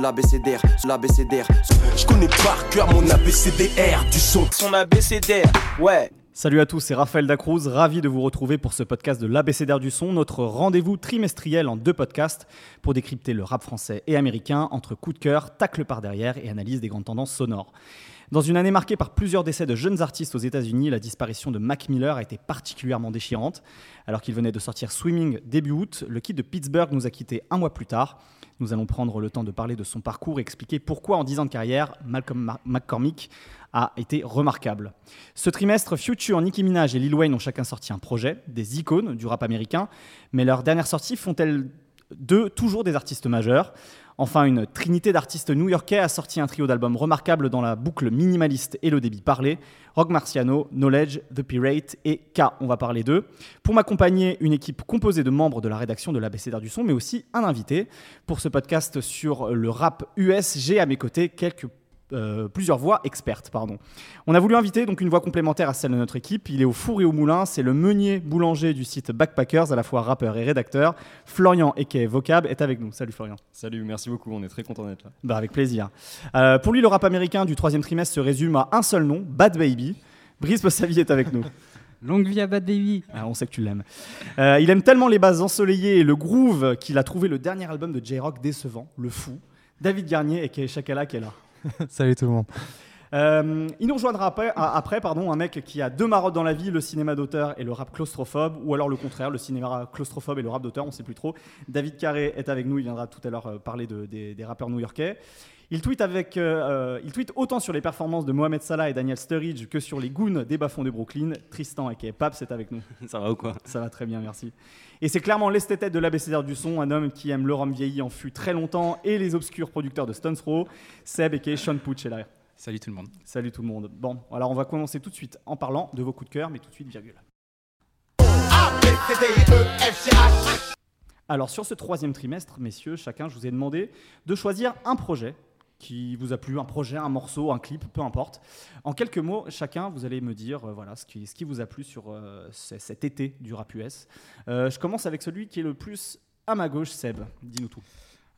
L'ABCDR, l'ABCDR. Je connais par cœur mon ABCDR du son. Son ABCDR, ouais. Salut à tous, c'est Raphaël Dacruz, ravi de vous retrouver pour ce podcast de l'ABCDR du son, notre rendez-vous trimestriel en deux podcasts pour décrypter le rap français et américain entre coup de cœur, tacle par derrière et analyse des grandes tendances sonores. Dans une année marquée par plusieurs décès de jeunes artistes aux États-Unis, la disparition de Mac Miller a été particulièrement déchirante. Alors qu'il venait de sortir Swimming début août, le kit de Pittsburgh nous a quittés un mois plus tard. Nous allons prendre le temps de parler de son parcours et expliquer pourquoi en 10 ans de carrière, Malcolm McCormick a été remarquable. Ce trimestre, Future, Nicki Minaj et Lil Wayne ont chacun sorti un projet, des icônes du rap américain, mais leurs dernières sorties font-elles d'eux toujours des artistes majeurs? Enfin, une trinité d'artistes new-yorkais a sorti un trio d'albums remarquables dans la boucle minimaliste et le débit parlé. Rock Marciano, Knowledge, The Pirate et K. On va parler d'eux. Pour m'accompagner, une équipe composée de membres de la rédaction de l'ABCDR du son, mais aussi un invité. Pour ce podcast sur le rap US, j'ai à mes côtés quelques euh, plusieurs voix expertes. Pardon. On a voulu inviter donc une voix complémentaire à celle de notre équipe. Il est au four et au moulin. C'est le meunier boulanger du site Backpackers, à la fois rappeur et rédacteur. Florian Eke Vocab est avec nous. Salut Florian. Salut, merci beaucoup. On est très content d'être là. Bah, avec plaisir. Euh, pour lui, le rap américain du troisième trimestre se résume à un seul nom Bad Baby. Brice Possavi est avec nous. Longue vie à Bad Baby. Ah, on sait que tu l'aimes. Euh, il aime tellement les bases ensoleillées et le groove qu'il a trouvé le dernier album de J-Rock décevant, Le Fou. David Garnier et Chakala qui est là. Salut tout le monde. Euh, il nous rejoindra après, pardon, un mec qui a deux marottes dans la vie, le cinéma d'auteur et le rap claustrophobe, ou alors le contraire, le cinéma claustrophobe et le rap d'auteur, on ne sait plus trop. David Carré est avec nous, il viendra tout à l'heure euh, parler de, des, des, rappeurs new-yorkais. Il tweet, avec, euh, il tweet autant sur les performances de Mohamed Salah et Daniel Sturridge que sur les goons des bas-fonds de Brooklyn. Tristan et Paps est avec nous. Ça va ou quoi? Ça va très bien, merci. Et c'est clairement l'esthète de l'ABCDR du son, un homme qui aime le rhum vieilli en fut très longtemps et les obscurs producteurs de Stones Throw. Seb et Sean Pooch est là. Salut tout le monde. Salut tout le monde. Bon, alors on va commencer tout de suite en parlant de vos coups de cœur, mais tout de suite, virgule. Alors sur ce troisième trimestre, messieurs, chacun, je vous ai demandé de choisir un projet qui vous a plu, un projet, un morceau, un clip, peu importe. En quelques mots, chacun, vous allez me dire euh, voilà, ce, qui, vous a plu sur euh, cet été du rap US. Euh, je commence avec celui qui est le plus à ma gauche, Seb. Dis-nous tout.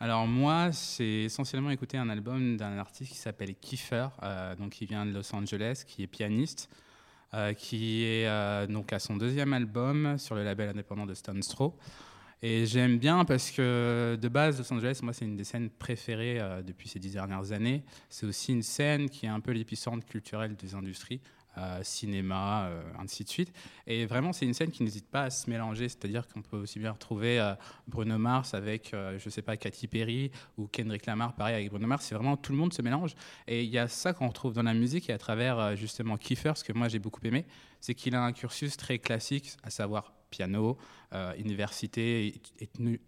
Alors moi, c'est essentiellement écouter un album d'un artiste qui s'appelle Kiefer, donc qui vient de Los Angeles, qui est pianiste, qui est donc à son deuxième album sur le label indépendant de Stone Throw. Et j'aime bien parce que de base, Los Angeles, moi, c'est une des scènes préférées depuis ces dix dernières années. C'est aussi une scène qui est un peu l'épicentre culturel des industries. Euh, cinéma, euh, ainsi de suite. Et vraiment, c'est une scène qui n'hésite pas à se mélanger, c'est-à-dire qu'on peut aussi bien retrouver euh, Bruno Mars avec, je ne sais pas, Katy Perry ou Kendrick Lamar, pareil avec Bruno Mars. C'est vraiment tout le monde se mélange. Et il y a ça qu'on retrouve dans la musique et à travers justement Kiefer, ce que moi j'ai beaucoup aimé, c'est qu'il a un cursus très classique, à savoir piano, euh, université,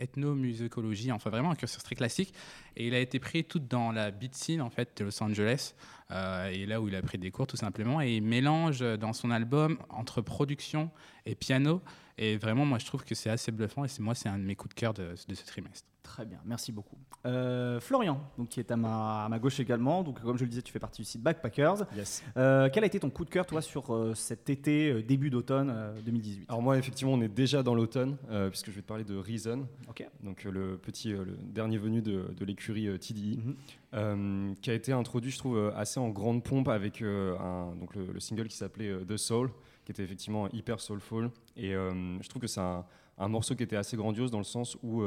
ethnomusicologie, enfin vraiment un cursus très classique. Et il a été pris tout dans la beat scene en fait de Los Angeles, euh, et là où il a pris des cours tout simplement, et il mélange dans son album entre production et piano. Et vraiment, moi, je trouve que c'est assez bluffant, et c'est moi, c'est un de mes coups de cœur de, de ce trimestre. Très bien, merci beaucoup. Euh, Florian, donc, qui est à ma, à ma, gauche également. Donc, comme je le disais, tu fais partie du site Backpackers. Yes. Euh, quel a été ton coup de cœur, toi, sur euh, cet été, début d'automne 2018 Alors, moi, effectivement, on est déjà dans l'automne, euh, puisque je vais te parler de Reason. Okay. Donc, le petit, le dernier venu de, de l'écurie TDI, mm -hmm. qui a été introduit, je trouve, assez en grande pompe avec un, donc le, le, single qui s'appelait The Soul, qui était effectivement hyper soulful. Et je trouve que c'est un, morceau qui était assez grandiose dans le sens où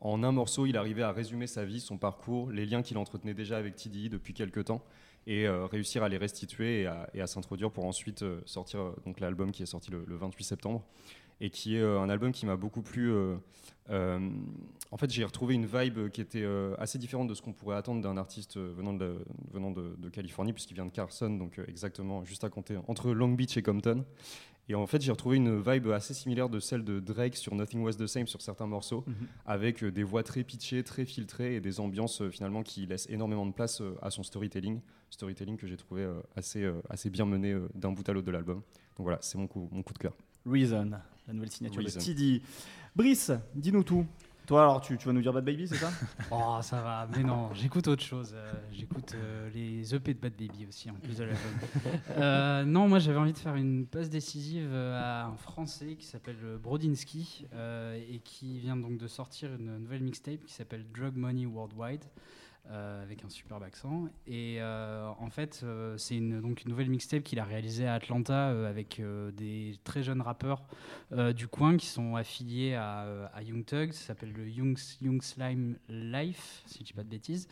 en un morceau, il arrivait à résumer sa vie, son parcours, les liens qu'il entretenait déjà avec TDI depuis quelques temps, et euh, réussir à les restituer et à, s'introduire pour ensuite euh, sortir euh, donc l'album qui est sorti le, le, 28 septembre, et qui est un album qui m'a beaucoup plu. en fait, j'ai retrouvé une vibe qui était assez différente de ce qu'on pourrait attendre d'un artiste venant de, venant de, de Californie, puisqu'il vient de Carson, donc exactement juste à compter entre Long Beach et Compton. Et en fait, j'ai retrouvé une vibe assez similaire de celle de Drake sur Nothing Was the Same sur certains morceaux, mm -hmm. avec des voix très pitchées, très filtrées et des ambiances euh, finalement qui laissent énormément de place euh, à son storytelling. Storytelling que j'ai trouvé euh, assez, assez bien mené d'un bout à l'autre de l'album. Donc voilà, c'est mon coup, mon coup de cœur. Reason, la nouvelle signature Reason. de TD. Brice, dis-nous tout. Toi, alors, tu, tu vas nous dire Bad Baby, c'est ça? Oh, ça va, mais non, j'écoute autre chose. euh, j'écoute euh, les EP de Bad Baby aussi, en plus de l'album. Euh, non, moi j'avais envie de faire une passe décisive euh, à un Français qui s'appelle Brodinski euh, et qui vient donc de sortir une nouvelle mixtape qui s'appelle Drug Money Worldwide. Euh, avec un superbe accent et euh, en fait euh, c'est une, donc une nouvelle mixtape qu'il a réalisée à Atlanta avec des très jeunes rappeurs du coin qui sont affiliés à, à Young Thug ça s'appelle le Young, Slime Life si je dis pas de bêtises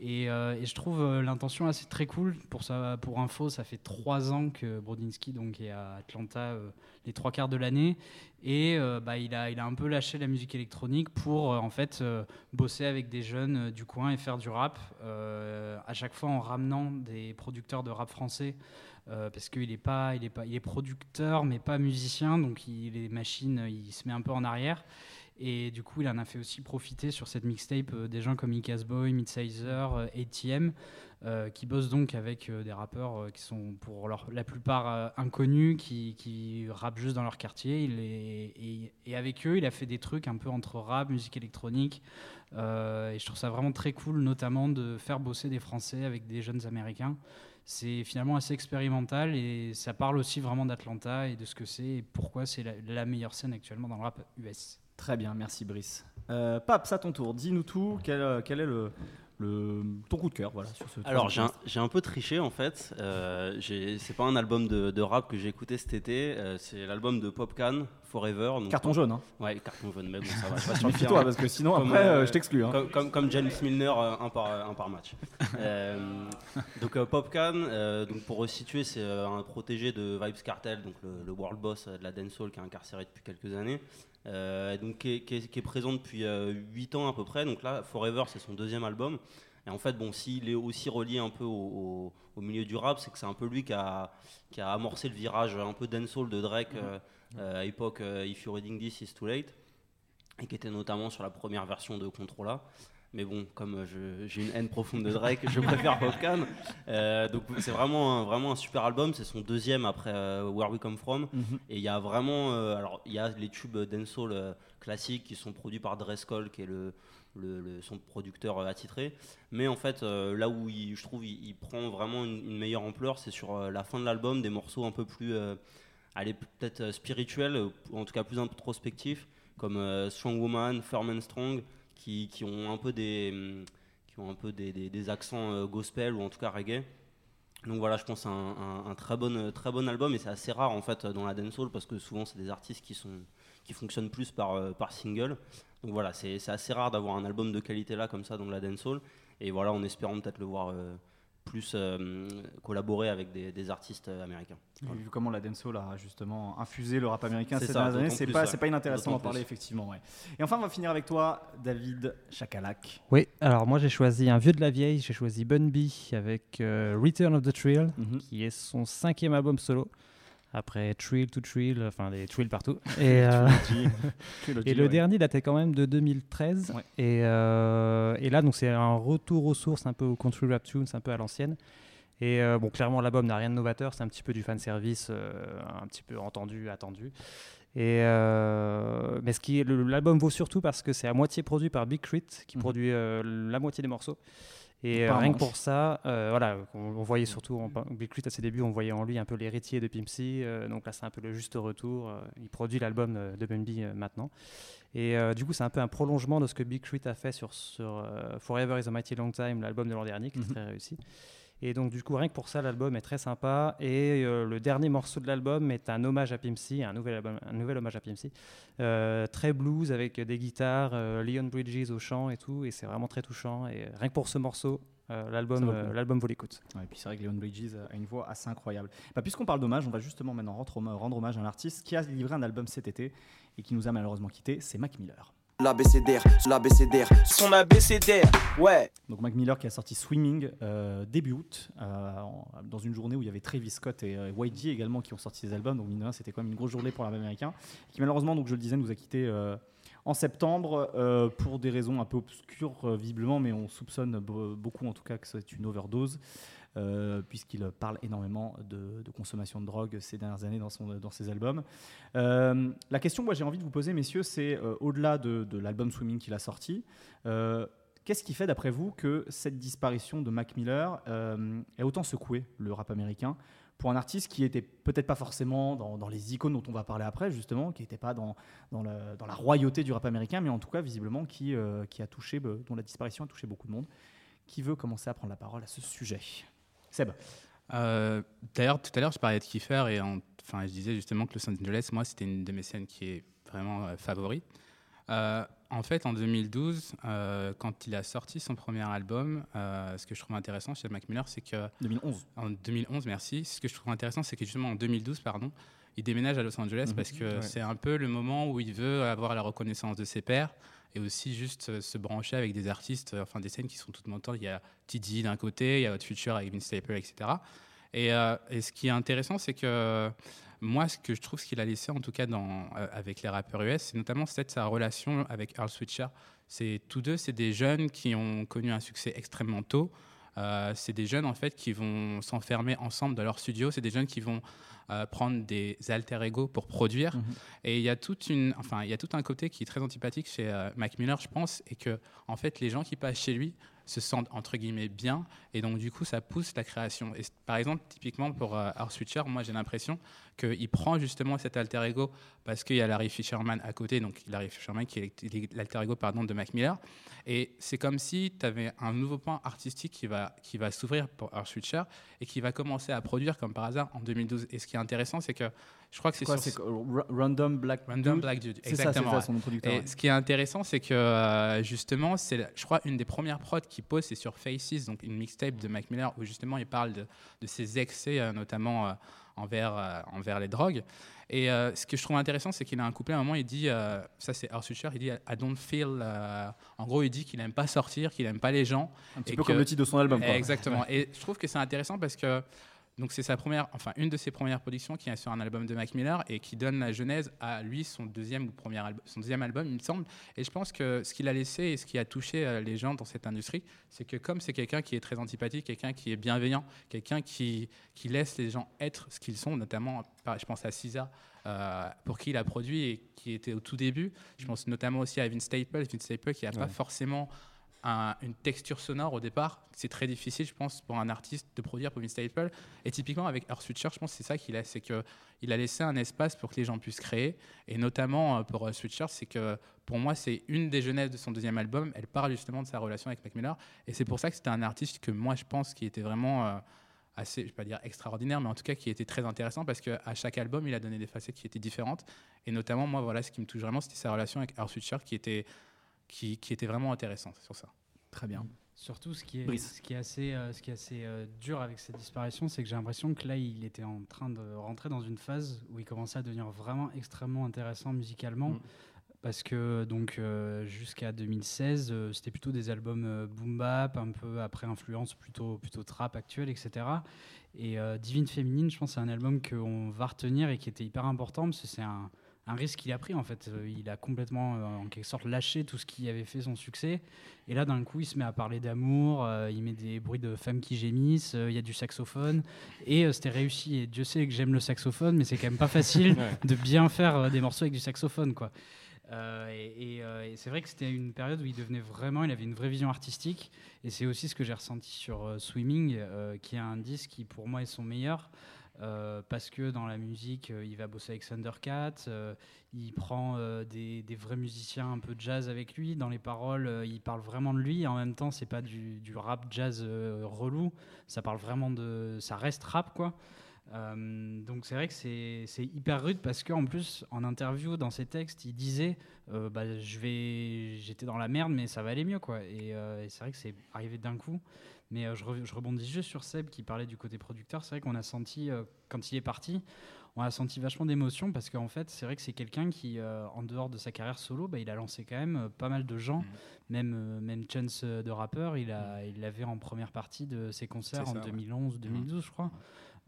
et, je trouve l'intention assez très cool. Pour, pour info, ça fait trois ans que Brodinski donc, est à Atlanta les trois quarts de l'année. Et euh, bah, il, a, il a un peu lâché la musique électronique pour euh, en fait euh, bosser avec des jeunes du coin et faire du rap. à chaque fois en ramenant des producteurs de rap français. parce qu'il est pas, il est pas, il est producteur mais pas musicien, donc il, les machines, il se met un peu en arrière. Et du coup, il en a fait aussi profiter sur cette mixtape des gens comme Icas Boy, Midsizer, euh, ATM, euh, qui bossent donc avec euh, des rappeurs euh, qui sont pour la plupart inconnus, qui, qui rappent juste dans leur quartier. Et, avec eux, il a fait des trucs un peu entre rap, musique électronique. Et je trouve ça vraiment très cool, notamment de faire bosser des Français avec des jeunes Américains. C'est finalement assez expérimental et ça parle aussi vraiment d'Atlanta et de ce que c'est et pourquoi c'est la, meilleure scène actuellement dans le rap US. Très bien, merci Brice. Euh, Pape, à ton tour, dis-nous tout. Quel, quel est le, le, ton coup de cœur voilà, sur ce Alors j'ai un, peu triché en fait. Euh, c'est pas un album de, de rap que j'ai écouté cet été. euh, c'est l'album de Popcan Forever. donc- Carton jaune, hein. Ouais, carton jaune. Mais bon, ça va. Je Méfie-toi, terrain. parce que sinon, Comme, après, euh, euh, je t'exclus, hein. Comme, comme, comme James Milner, un par, un par match. Donc Popcan, donc pour resituer, c'est un protégé de Vibes Cartel, donc le, le world boss de la dancehall qui est incarcéré depuis quelques années. Euh, donc qui est, qui est- qui est présent depuis 8 ans à peu près. Donc là, Forever, c'est son deuxième album. Et en fait, bon, s'il est aussi relié un peu au, au- au milieu du rap, c'est que c'est un peu lui qui a, qui a amorcé le virage un peu dancehall de Drake euh, euh, à l'époque euh, If You're Reading This, It's Too Late, et qui était notamment sur la première version de Controla. Mais bon, comme euh, j'ai une haine profonde de Drake, je préfère Popcan. Euh, donc c'est vraiment un, vraiment un super album. C'est son deuxième après euh, Where We Come From. Mhm. Et il y a vraiment, euh, alors il y a les tubes dancehall classiques qui sont produits par Drescol, qui est le, le- le- son producteur attitré. Mais en fait, là où il- je trouve il, il prend vraiment une, une meilleure ampleur, c'est sur la fin de l'album, des morceaux un peu plus, allez peut-être spirituels, en tout cas plus introspectifs, comme Strong Woman, Firm and Strong, qui, ont un peu des, hum, qui ont un peu des, des- accents euh, gospel ou en tout cas reggae. Donc voilà, je pense un, un- un très, bon, très bon album et c'est assez rare en fait dans la dancehall parce que souvent c'est des artistes qui, sont, qui fonctionnent plus par, euh, par single. Donc voilà, c'est assez rare d'avoir un album de qualité là comme ça dans la dancehall. Et voilà, en espérant peut-être le voir euh, plus euh, collaborer avec des, des artistes américains. Vu comment la dancehall a justement infusé le rap américain C'est ces ça, dernières années, c'est pas, ouais. pas inintéressant d'en parler, effectivement. Ouais. Et enfin, on va finir avec toi, David Chakalak. Oui, alors moi j'ai choisi un vieux de la vieille, j'ai choisi Bun B avec euh, Return of the Trill, Mhm. qui est son cinquième album solo, après Trill to Trill, enfin des Trill partout. Et, euh, et le ouais. dernier datait quand même de 2013. Ouais. Et, euh, et là, donc c'est un retour aux sources, un peu au country rap tunes, un peu à l'ancienne. Et euh, bon, clairement, l'album n'a rien de novateur, c'est un petit peu du fan service, euh, un petit peu entendu, attendu. Et euh, mais ce qui l'album vaut surtout parce que c'est à moitié produit par Big Crit, qui Mhm. produit euh, la moitié des morceaux. Et euh, rien que pour ça, euh, voilà, on, on voyait surtout en, Big Crit à ses débuts, on voyait en lui un peu l'héritier de Pimp C, euh, donc là c'est un peu le juste retour. euh, il produit l'album de Bun B euh, maintenant. Et du coup, c'est un peu un prolongement de ce que Big Crit a fait sur, sur Forever is a Mighty Long Time, l'album de l'an dernier, qui est Mhm. très réussi. Et donc, du coup, rien que pour ça, l'album est très sympa. Et euh, le dernier morceau de l'album est un hommage à Pimp C, un nouvel, album, un nouvel hommage à Pimp C. Euh, très blues avec des guitares, euh, Leon Bridges au chant et tout. Et c'est vraiment très touchant. Et rien que pour ce morceau, euh, l'album euh, l'album vaut l'écoute. Ouais, et puis c'est vrai que Leon Bridges a une voix assez incroyable. Bah, Puisqu'on parle d'hommage, on va justement maintenant rendre hommage, rendre hommage à un artiste qui a livré un album cet été et qui nous a malheureusement quitté, c'est Mac Miller. L'ABCDR, l'ABCDR. Son abécédaire, ouais. Donc Mac Miller qui a sorti Swimming euh, début août, euh, dans une journée où il y avait Travis Scott et euh, YG également qui ont sorti des albums. Donc mine c'était quand même une grosse journée pour l'album américain, qui malheureusement, donc je le disais, nous a quittés euh, en septembre euh, pour des raisons un peu obscures visiblement, mais on soupçonne be- beaucoup en tout cas que c'est une overdose. Euh, puisqu'il parle énormément de, consommation de drogue ces dernières années dans, ses albums. Euh, la question que j'ai envie de vous poser, messieurs, c'est euh, au-delà de, l'album Swimming qu'il a sorti, qu'est-ce qui fait d'après vous que cette disparition de Mac Miller ait autant secoué le rap américain pour un artiste qui était peut-être pas forcément dans, les icônes dont on va parler après, justement, qui n'était pas dans, la royauté du rap américain, mais en tout cas, visiblement, qui, a touché, dont la disparition a touché beaucoup de monde. Qui veut commencer à prendre la parole à ce sujet? Seb Euh, D'ailleurs, tout à l'heure, je parlais de Kiefer et en- enfin, je disais justement que Los Angeles, moi, c'était une de mes scènes qui est vraiment euh, favorite. Euh, en fait, en 2012, euh, quand il a sorti son premier album, euh, ce que je trouve intéressant chez Mac Miller, c'est que 2011. En 2011, merci. Ce que je trouve intéressant, c'est que justement en 2012, pardon, il déménage à Los Angeles Mhm. parce que Ouais. c'est un peu le moment où il veut avoir la reconnaissance de ses pairs et aussi juste euh, se brancher avec des artistes, euh, enfin des scènes qui sont toutes montantes. Il y a TD d'un côté, il y a Hot Future avec Vince Staples, etc. Et, euh, et ce qui est intéressant, c'est que moi, ce que je trouve, ce qu'il a laissé, en tout cas avec les rappeurs US, c'est notamment cette sa relation avec Earl Switcher. C'est tous deux, c'est des jeunes qui ont connu un succès extrêmement tôt. Euh, c'est des jeunes en fait qui vont s'enfermer ensemble dans leur studio. C'est des jeunes qui vont euh, prendre des alter ego pour produire. Mhm. Et il y a toute une, enfin, il y a tout un côté qui est très antipathique chez euh, Mac Miller, je pense, et que en fait, les gens qui passent chez lui se sentent entre guillemets bien, et donc du coup, ça pousse la création. Et par exemple, typiquement pour Our Switcher, moi, j'ai l'impression qu'il prend justement cet alter ego parce qu'il y a Larry Fisherman à côté, donc Larry Fisherman qui est l'alter ego pardon de Mac Miller, et c'est comme si tu avais un nouveau point artistique qui va, qui va s'ouvrir pour Our Switcher et qui va commencer à produire comme par hasard en 2012. Et ce qui est intéressant, c'est que je crois que c'est Quoi, sur Random Black Random Dude Black Dude, C'est ça, c'est exactement. ça, ouais. son producteur. Et ouais. ce qui est intéressant, c'est que euh, justement, c'est, je crois, une des premières prods qu'il pose, c'est sur Faces, donc une mixtape de Mac Miller, où justement il parle de, de ses excès, euh, notamment euh, envers, euh, envers les drogues. Et euh, ce que je trouve intéressant, c'est qu'il a un couplet à un moment, il dit, euh, ça c'est Earth Switcher, il dit I don't feel. en gros, il dit qu'il n'aime pas sortir, qu'il n'aime pas les gens. Un petit et peu que- comme le titre de son album. quoi. Exactement. Et je trouve que c'est intéressant parce que donc c'est sa première, enfin une de ses premières productions qui est sur un album de Mac Miller et qui donne la genèse à lui son deuxième ou premier album, son deuxième album, il me semble. Et je pense que ce qu'il a laissé et ce qui a touché euh, les gens dans cette industrie, c'est que comme c'est quelqu'un qui est très antipathique, quelqu'un qui est bienveillant, quelqu'un qui qui laisse les gens être ce qu'ils sont, notamment, je pense à Cisa. euh, pour qui il a produit et qui était au tout début. Je pense notamment aussi à Vince Staples, Vince Staples qui n'a pas forcément un- une texture sonore au départ. C'est très difficile, je pense, pour un artiste de produire pour Vince Staples. Et typiquement avec Earth Switcher, je pense que c'est ça qu'il a, c'est que il a laissé un espace pour que les gens puissent créer. Et notamment euh, pour Earth Switcher, c'est que pour moi, c'est une des jeunesses de son deuxième album. Elle parle justement de sa relation avec Mac Miller. Et c'est pour ça que c'était un artiste que moi, je pense, qui était vraiment euh, assez, je vais pas dire extraordinaire, mais en tout cas qui était très intéressant parce qu'à chaque album, il a donné des facettes qui étaient différentes. Et notamment, moi, voilà, ce qui me touche vraiment, c'était sa relation avec Earth Switcher qui était, qui, qui était vraiment intéressante sur ça. Très bien. Surtout, ce qui est, Brice. ce qui est assez, euh, ce qui est assez euh, dur avec cette disparition, c'est que j'ai l'impression que là, il était en train de rentrer dans une phase où il commençait à devenir vraiment extrêmement intéressant musicalement. Mm. Parce que donc euh, jusqu'à 2016, euh, c'était plutôt des albums euh, boom bap, un peu après influence plutôt plutôt trap actuelle, etc. Et euh, Divine Féminine, je pense, c'est un album qu'on va retenir et qui était hyper important parce que c'est un, un risque qu'il a pris en fait. Euh, Il a complètement, euh, en quelque sorte, lâché tout ce qui avait fait son succès. Et là, d'un coup, il se met à parler d'amour, euh, il met des bruits de femmes qui gémissent, euh, il y a du saxophone. Et c'était réussi. Et Dieu sait que j'aime le saxophone, mais c'est quand même pas facile de bien faire des morceaux avec du saxophone, quoi. Et et, et c'est vrai que c'était une période où il devenait vraiment, il avait une vraie vision artistique. Et c'est aussi ce que j'ai ressenti sur Swimming, qui est un disque qui pour moi est son meilleur. Euh, parce que dans la musique, euh, il va bosser avec Thundercat, euh, il prend des, vrais musiciens un peu jazz avec lui. Dans les paroles, il parle vraiment de lui. En même temps, c'est pas du, rap jazz relou. Ça parle vraiment de, ça reste rap quoi. Donc c'est vrai que c'est hyper rude parce qu'en plus en interview dans ses textes il disait bah, j'étais dans la merde mais ça va aller mieux quoi et c'est vrai que c'est arrivé d'un coup mais euh, je, re- je rebondis juste sur Seb qui parlait du côté producteur c'est vrai qu'on a senti euh, quand il est parti on a senti vachement d'émotion parce qu'en fait c'est vrai que c'est quelqu'un qui euh, en dehors de sa carrière solo bah, il a lancé quand même pas mal de gens Mhm. même même Chance de rappeur il a il l'avait en première partie de ses concerts en ça, ouais. 2011 2012 je crois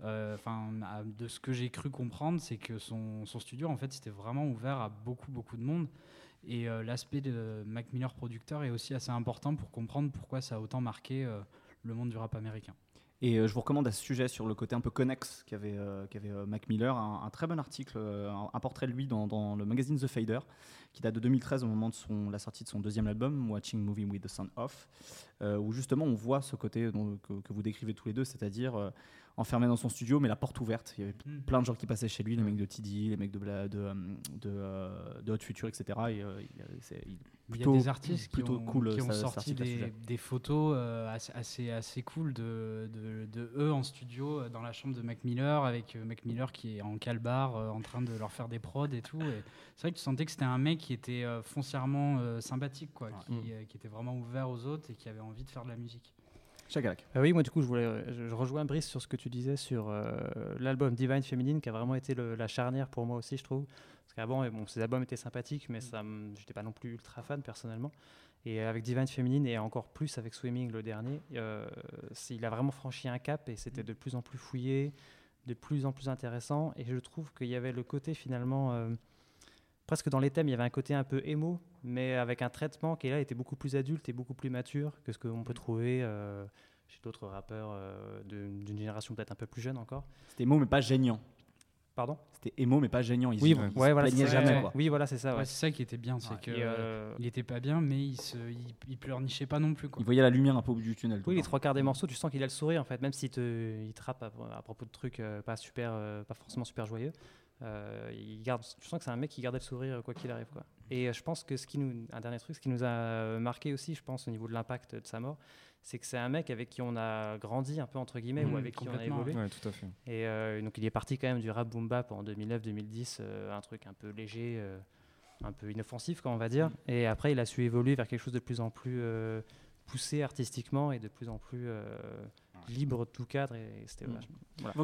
Enfin, de ce que j'ai cru comprendre, c'est que son, son studio, en fait, c'était vraiment ouvert à beaucoup, beaucoup de monde. Et euh, l'aspect de Mac Miller producteur est aussi assez important pour comprendre pourquoi ça a autant marqué euh, le monde du rap américain. Et euh, je vous recommande à ce sujet sur le côté un peu connexe qu'avait euh, euh, Mac Miller, un, très bon article, euh, un, portrait de lui dans, le magazine The Fader, qui date de 2013 au moment de la sortie de son deuxième album, Watching Movie with the Sound Off, où justement on voit ce côté que, vous décrivez tous les deux, c'est-à-dire enfermé dans son studio, mais la porte ouverte. Il y avait Mm. plein de gens qui passaient chez lui, les mecs de TD, les mecs de, Bla- de, euh, de, euh, de Hot Future, etc. Et, euh, il, y a des artistes qui plutôt ont, cool, qui ont ça- sorti des, photos assez, assez, assez cool de, de, de eux en studio dans la chambre de Mac Miller avec Mac Miller qui est en calbar en train de leur faire des prods et tout. Et c'est vrai que tu sentais que c'était un mec qui était foncièrement sympathique, quoi, qui, Mm. qui était vraiment ouvert aux autres et qui avait envie de faire de la musique. Chakalak. Ah oui, moi du coup, je, voulais, je, rejoins Brice sur ce que tu disais sur euh, l'album Divine Feminine, qui a vraiment été la charnière pour moi aussi, je trouve. Parce qu'avant, bon, ces albums étaient sympathiques, mais ça, j'étais pas non plus ultra fan personnellement. Et avec Divine Feminine, et encore plus avec Swimming le dernier, euh, il a vraiment franchi un cap et c'était de plus en plus fouillé, de plus en plus intéressant. Et je trouve qu'il y avait le côté finalement. euh, presque dans les thèmes, il y avait un côté un peu émo, mais avec un traitement qui là était beaucoup plus adulte et beaucoup plus mature que ce qu'on peut trouver euh, chez d'autres rappeurs euh, d'une génération peut-être un peu plus jeune encore. C'était émo, mais pas gênant. Pardon? C'était émo, mais pas gênant. Il, Oui, se- ouais, il se voilà, plaignait c'est jamais. quoi. Oui, voilà, c'est ça. Ouais, ouais. c'est ça qui était bien, c'est et, euh, il était pas bien, mais il se, il, il pleurnichait pas non plus, quoi. Il voyait la lumière un peu au bout du tunnel. Oui, le les trois quarts des morceaux, tu sens qu'il a le sourire en fait, même s'il te, il te rappe à, à propos de trucs euh, pas super, euh, pas forcément super joyeux. euh, il garde, tu sens que c'est un mec qui gardait le sourire euh, quoi qu'il arrive quoi. Et euh, je pense que ce qui nous, un dernier truc, ce qui nous a euh, marqué aussi, je pense au niveau de l'impact de sa mort, c'est que c'est un mec avec qui on a grandi un peu entre guillemets ou avec qui on a évolué. Ouais, tout à fait. Et euh, donc il est parti quand même du rap boom bap en 2009-2010, euh, un truc un peu léger, euh, un peu inoffensif, comme on va dire. Et après, il a su évoluer vers quelque chose de plus en plus poussé artistiquement et de plus en plus euh, libre de tout cadre. Et c'était Mm. voilà.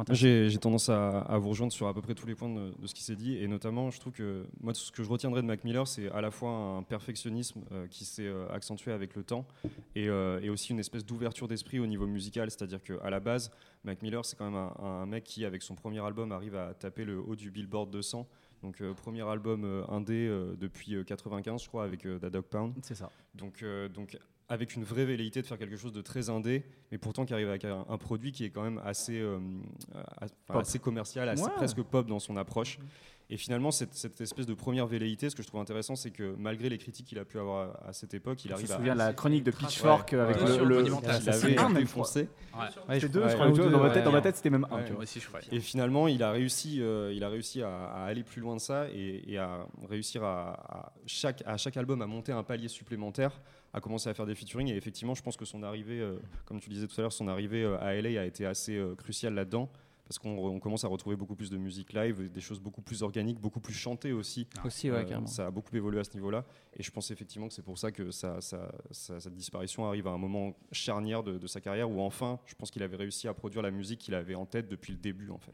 Intéressant. J'ai j'ai tendance à, à vous rejoindre sur à peu près tous les points de, de ce qui s'est dit, et notamment, je trouve que moi, ce que je retiendrai de Mac Miller, c'est à la fois un perfectionnisme euh, qui s'est euh, accentué avec le temps, et, euh, et aussi une espèce d'ouverture d'esprit au niveau musical, c'est-à-dire qu'à la base, Mac Miller, c'est quand même un, un mec qui, avec son premier album, arrive à taper le haut du Billboard 200. Donc, euh, premier album euh, indé euh, depuis euh, 95, je crois, avec euh, Da Dog Pound. C'est ça. Donc, euh, donc avec une vraie velléité de faire quelque chose de très indé, mais pourtant qui arrive avec un, un produit qui est quand même assez, euh, assez commercial, assez Ouais. presque pop dans son approche. Et finalement, cette, cette espèce de première velléité, ce que je trouve intéressant, c'est que malgré les critiques qu'il a pu avoir à, à cette époque, il Je me arrive à. souviens de la chronique de. Pitchfork Ouais. avec Ouais. le. Sur le- je crois. foncé. Ouais, deux, je crois. Dans ma ouais. tête, dans ma tête, c'était même un. Et finalement, il a réussi, euh, il a réussi à, à aller plus loin de ça et, et à réussir à, à chaque, à chaque album à monter un palier supplémentaire, à commencer à faire des featuring. Et effectivement, je pense que son arrivée, euh, comme tu disais tout à l'heure, son arrivée euh, à LA a été assez euh, cruciale là-dedans. Parce qu'on on commence à retrouver beaucoup plus de musique live, des choses beaucoup plus organiques, beaucoup plus chantées aussi. Aussi, ouais, Euh, carrément. ça a beaucoup évolué à ce niveau-là. Et je pense effectivement que c'est pour ça que sa, sa- sa- sa disparition arrive à un moment charnière de, de sa carrière où enfin, je pense qu'il avait réussi à produire la musique qu'il avait en tête depuis le début en fait.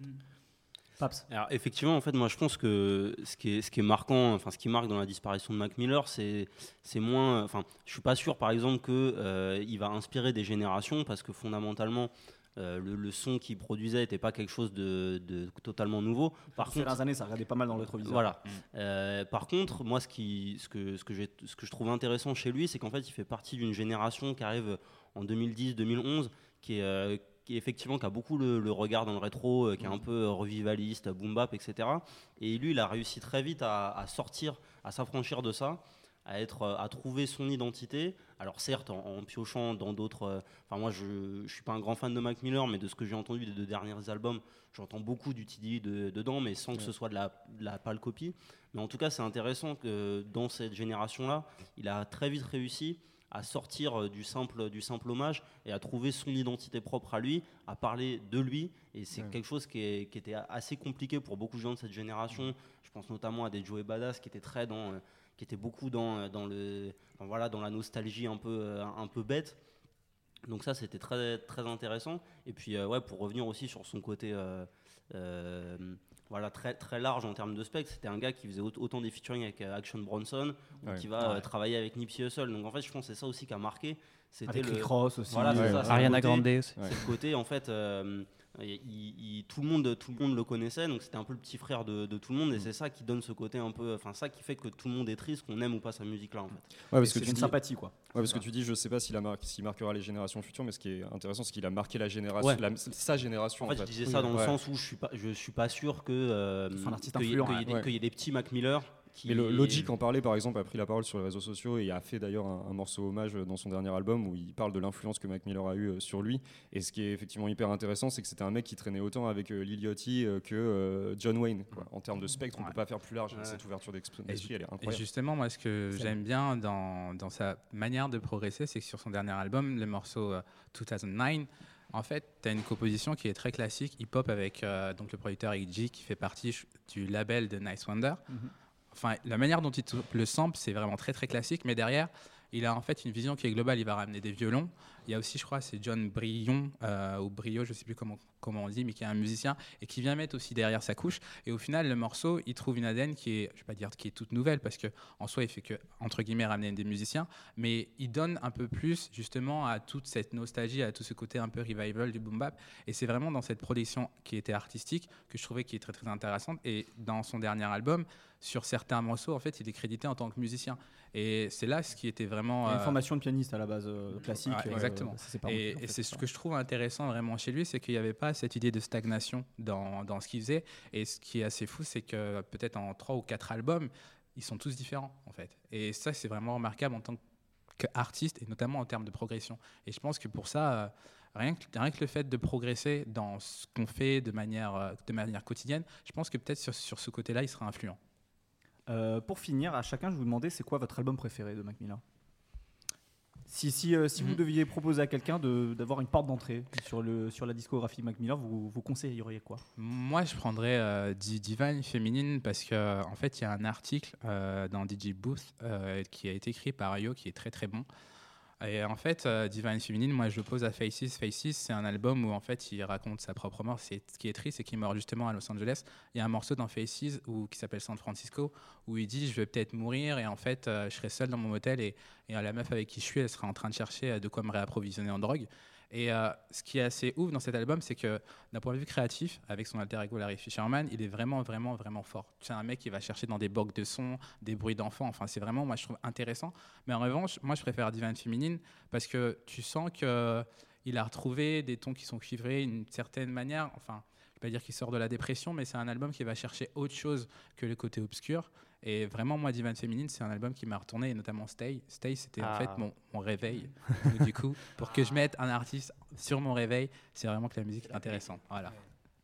Paps. Alors effectivement, en fait, moi je pense que ce qui est, ce qui est marquant, enfin ce qui marque dans la disparition de Mac Miller, c'est c'est moins, enfin, je suis pas sûr, par exemple, que euh, il va inspirer des générations parce que fondamentalement. euh, le, le son qu'il produisait n'était pas quelque chose de, de totalement nouveau. Par Ces contre, années, ça regardait pas mal dans le rétroviseur. voilà. Euh, par contre, moi, ce, qui, ce, que, ce, que j'ai- ce que je trouve intéressant chez lui, c'est qu'en fait, il fait partie d'une génération qui arrive en 2010-2011, qui est, euh, qui effectivement qui a beaucoup le, le regard dans le rétro, euh, qui est un peu euh, revivaliste, boom bap, etc. Et lui, il a réussi très vite à, à sortir, à s'affranchir de ça à être euh, à trouver son identité. Alors certes en, en piochant dans d'autres enfin moi je, je suis pas un grand fan de Mac Miller mais de ce que j'ai entendu des deux derniers albums j'entends beaucoup du TD de- dedans mais sans que ce soit de la, de la pâle copie. Mais en tout cas c'est intéressant que dans cette génération là il a très vite réussi à sortir euh, du simple, du simple hommage et à trouver son identité propre à lui, à parler de lui. Et c'est Ouais. quelque chose qui, est- qui était assez compliqué pour beaucoup de gens de cette génération. Je pense notamment à des Joey Badass qui étaient très dans, euh, qui étaient beaucoup dans, euh, dans le, voilà, dans la nostalgie un peu, un peu bête. Donc ça, c'était très, très intéressant. Et puis, ouais, pour revenir aussi sur son côté euh, euh, voilà, très, très large en termes de spectre, c'était un gars qui faisait aut- autant des featuring avec euh, Action Bronson, ou Ouais. qui va euh, travailler avec Nipsey Hussle. Donc en fait, je pense que c'est ça aussi qui a marqué. C'était Avec le, Rick Ross aussi. Voilà, c'est Ouais. ça, c'est le Ariana côté- Grande aussi. Ouais. c'est le côté en fait euh, il- il- tout, le monde, tout le monde le connaissait, donc c'était un peu le petit frère de, de tout le monde, et Mm. c'est ça qui donne ce côté un peu. Enfin, ça qui fait que tout le monde est triste, qu'on aime ou pas sa musique là en fait. Ouais, parce C'est que tu une dis- sympathie, quoi. Ouais, parce que tu dis, je sais pas s'il a mar- marquera les générations futures, mais ce qui est intéressant, c'est qu'il a marqué la génération, Ouais. la- sa génération. En fait, je disais Oui. ça dans le sens où je suis pas, je suis pas sûr que euh, C'est qu'il y, qu'il y y ait des petits Mac Miller qui. Mais le, Logic en parlait par exemple, a pris la parole sur les réseaux sociaux et a fait d'ailleurs un, un morceau hommage dans son dernier album où il parle de l'influence que Mac Miller a eu euh, sur lui. Et ce qui est effectivement hyper intéressant, c'est que c'était un mec qui traînait autant avec euh, Lil Yachty euh, que euh, John Wayne. quoi. En termes de spectre, on Ouais. peut pas faire plus large. Ouais. Cette ouverture d'esprit, Et elle est Et incroyable. justement, moi, ce que j'aime bien dans, dans sa manière de progresser, c'est que sur son dernier album, le morceau euh, 2009, en fait, tu as une composition qui est très classique, hip-hop, avec euh, donc le producteur EG qui fait partie du label de Nice Wonder. Mhm. Enfin, la manière dont il le sample, c'est vraiment très très classique, mais derrière, il a en fait une vision qui est globale. Il va ramener des violons. Il y a aussi, je crois, c'est John Brion euh, ou Brio, je sais plus comment, comment on dit, mais qui est un musicien et qui vient mettre aussi derrière sa couche. Et au final, le morceau, il trouve une ADN qui est, je vais pas dire qui est toute nouvelle parce que en soi, il fait que entre guillemets ramener des musiciens, mais il donne un peu plus justement à toute cette nostalgie, à tout ce côté un peu revival du boom bap. Et c'est vraiment dans cette production qui était artistique que je trouvais qui est très très intéressante. Et dans son dernier album, sur certains morceaux, en fait, il est crédité en tant que musicien. Et c'est là ce qui était vraiment. Une euh, formation de pianiste à la base euh, classique. Euh, exactement. et, c'est ce que je trouve intéressant vraiment chez lui, c'est qu'il n'y avait pas cette idée de stagnation dans, dans ce qu'il faisait. Et ce qui est assez fou, c'est que peut-être en trois ou quatre albums, ils sont tous différents en fait. Et ça, c'est vraiment remarquable en tant qu'artiste et notamment en termes de progression. Et je pense que pour ça, euh, rien que, rien que le fait de progresser dans ce qu'on fait de manière, euh, de manière quotidienne, je pense que peut-être sur, sur ce côté-là, il sera influent. Euh, pour finir, à chacun, je vous demandais c'est quoi votre album préféré de Mac Miller Si, si, euh, si vous Mhm. deviez proposer à quelqu'un d'avoir une porte d'entrée sur, le, sur la discographie de Mac Miller, vous, vous conseilleriez quoi? Moi, je prendrais euh, Di- Divine Féminine parce que en fait, il y a un article euh, dans DJ Booth euh, qui a été écrit par Ayo qui est très très bon. Et en fait, euh, Divine Féminine, moi, je le pose à Faces. Faces, c'est un album où en fait, il raconte sa propre mort. Ce qui est triste, c'est qu'il meurt justement à Los Angeles. Il y a un morceau dans Faces où, qui s'appelle San Francisco où il dit je vais peut-être mourir et en fait, euh, je serai seul dans mon hôtel et, et la meuf avec qui je suis, elle sera en train de chercher euh, de quoi me réapprovisionner en drogue. Et euh, ce qui est assez ouf dans cet album, c'est que d'un point de vue créatif, avec son alter ego Larry Fisherman, il est vraiment, vraiment, vraiment fort. C'est un mec qui va chercher dans des bocs de sons, des bruits d'enfants. Enfin, c'est vraiment, moi, je trouve intéressant. Mais en revanche, moi, je préfère Divine Féminine parce que tu sens que il a retrouvé des tons qui sont cuivrés d'une certaine manière. Enfin, je vais pas dire qu'il sort de la dépression, mais c'est un album qui va chercher autre chose que le côté obscur. Et vraiment, moi, Divine Féminine, c'est un album qui m'a retourné, et notamment Stay. Stay, c'était en Ah. fait mon, mon réveil. Donc, du coup, pour que je mette un artiste sur mon réveil, c'est vraiment que la musique est intéressante. Voilà,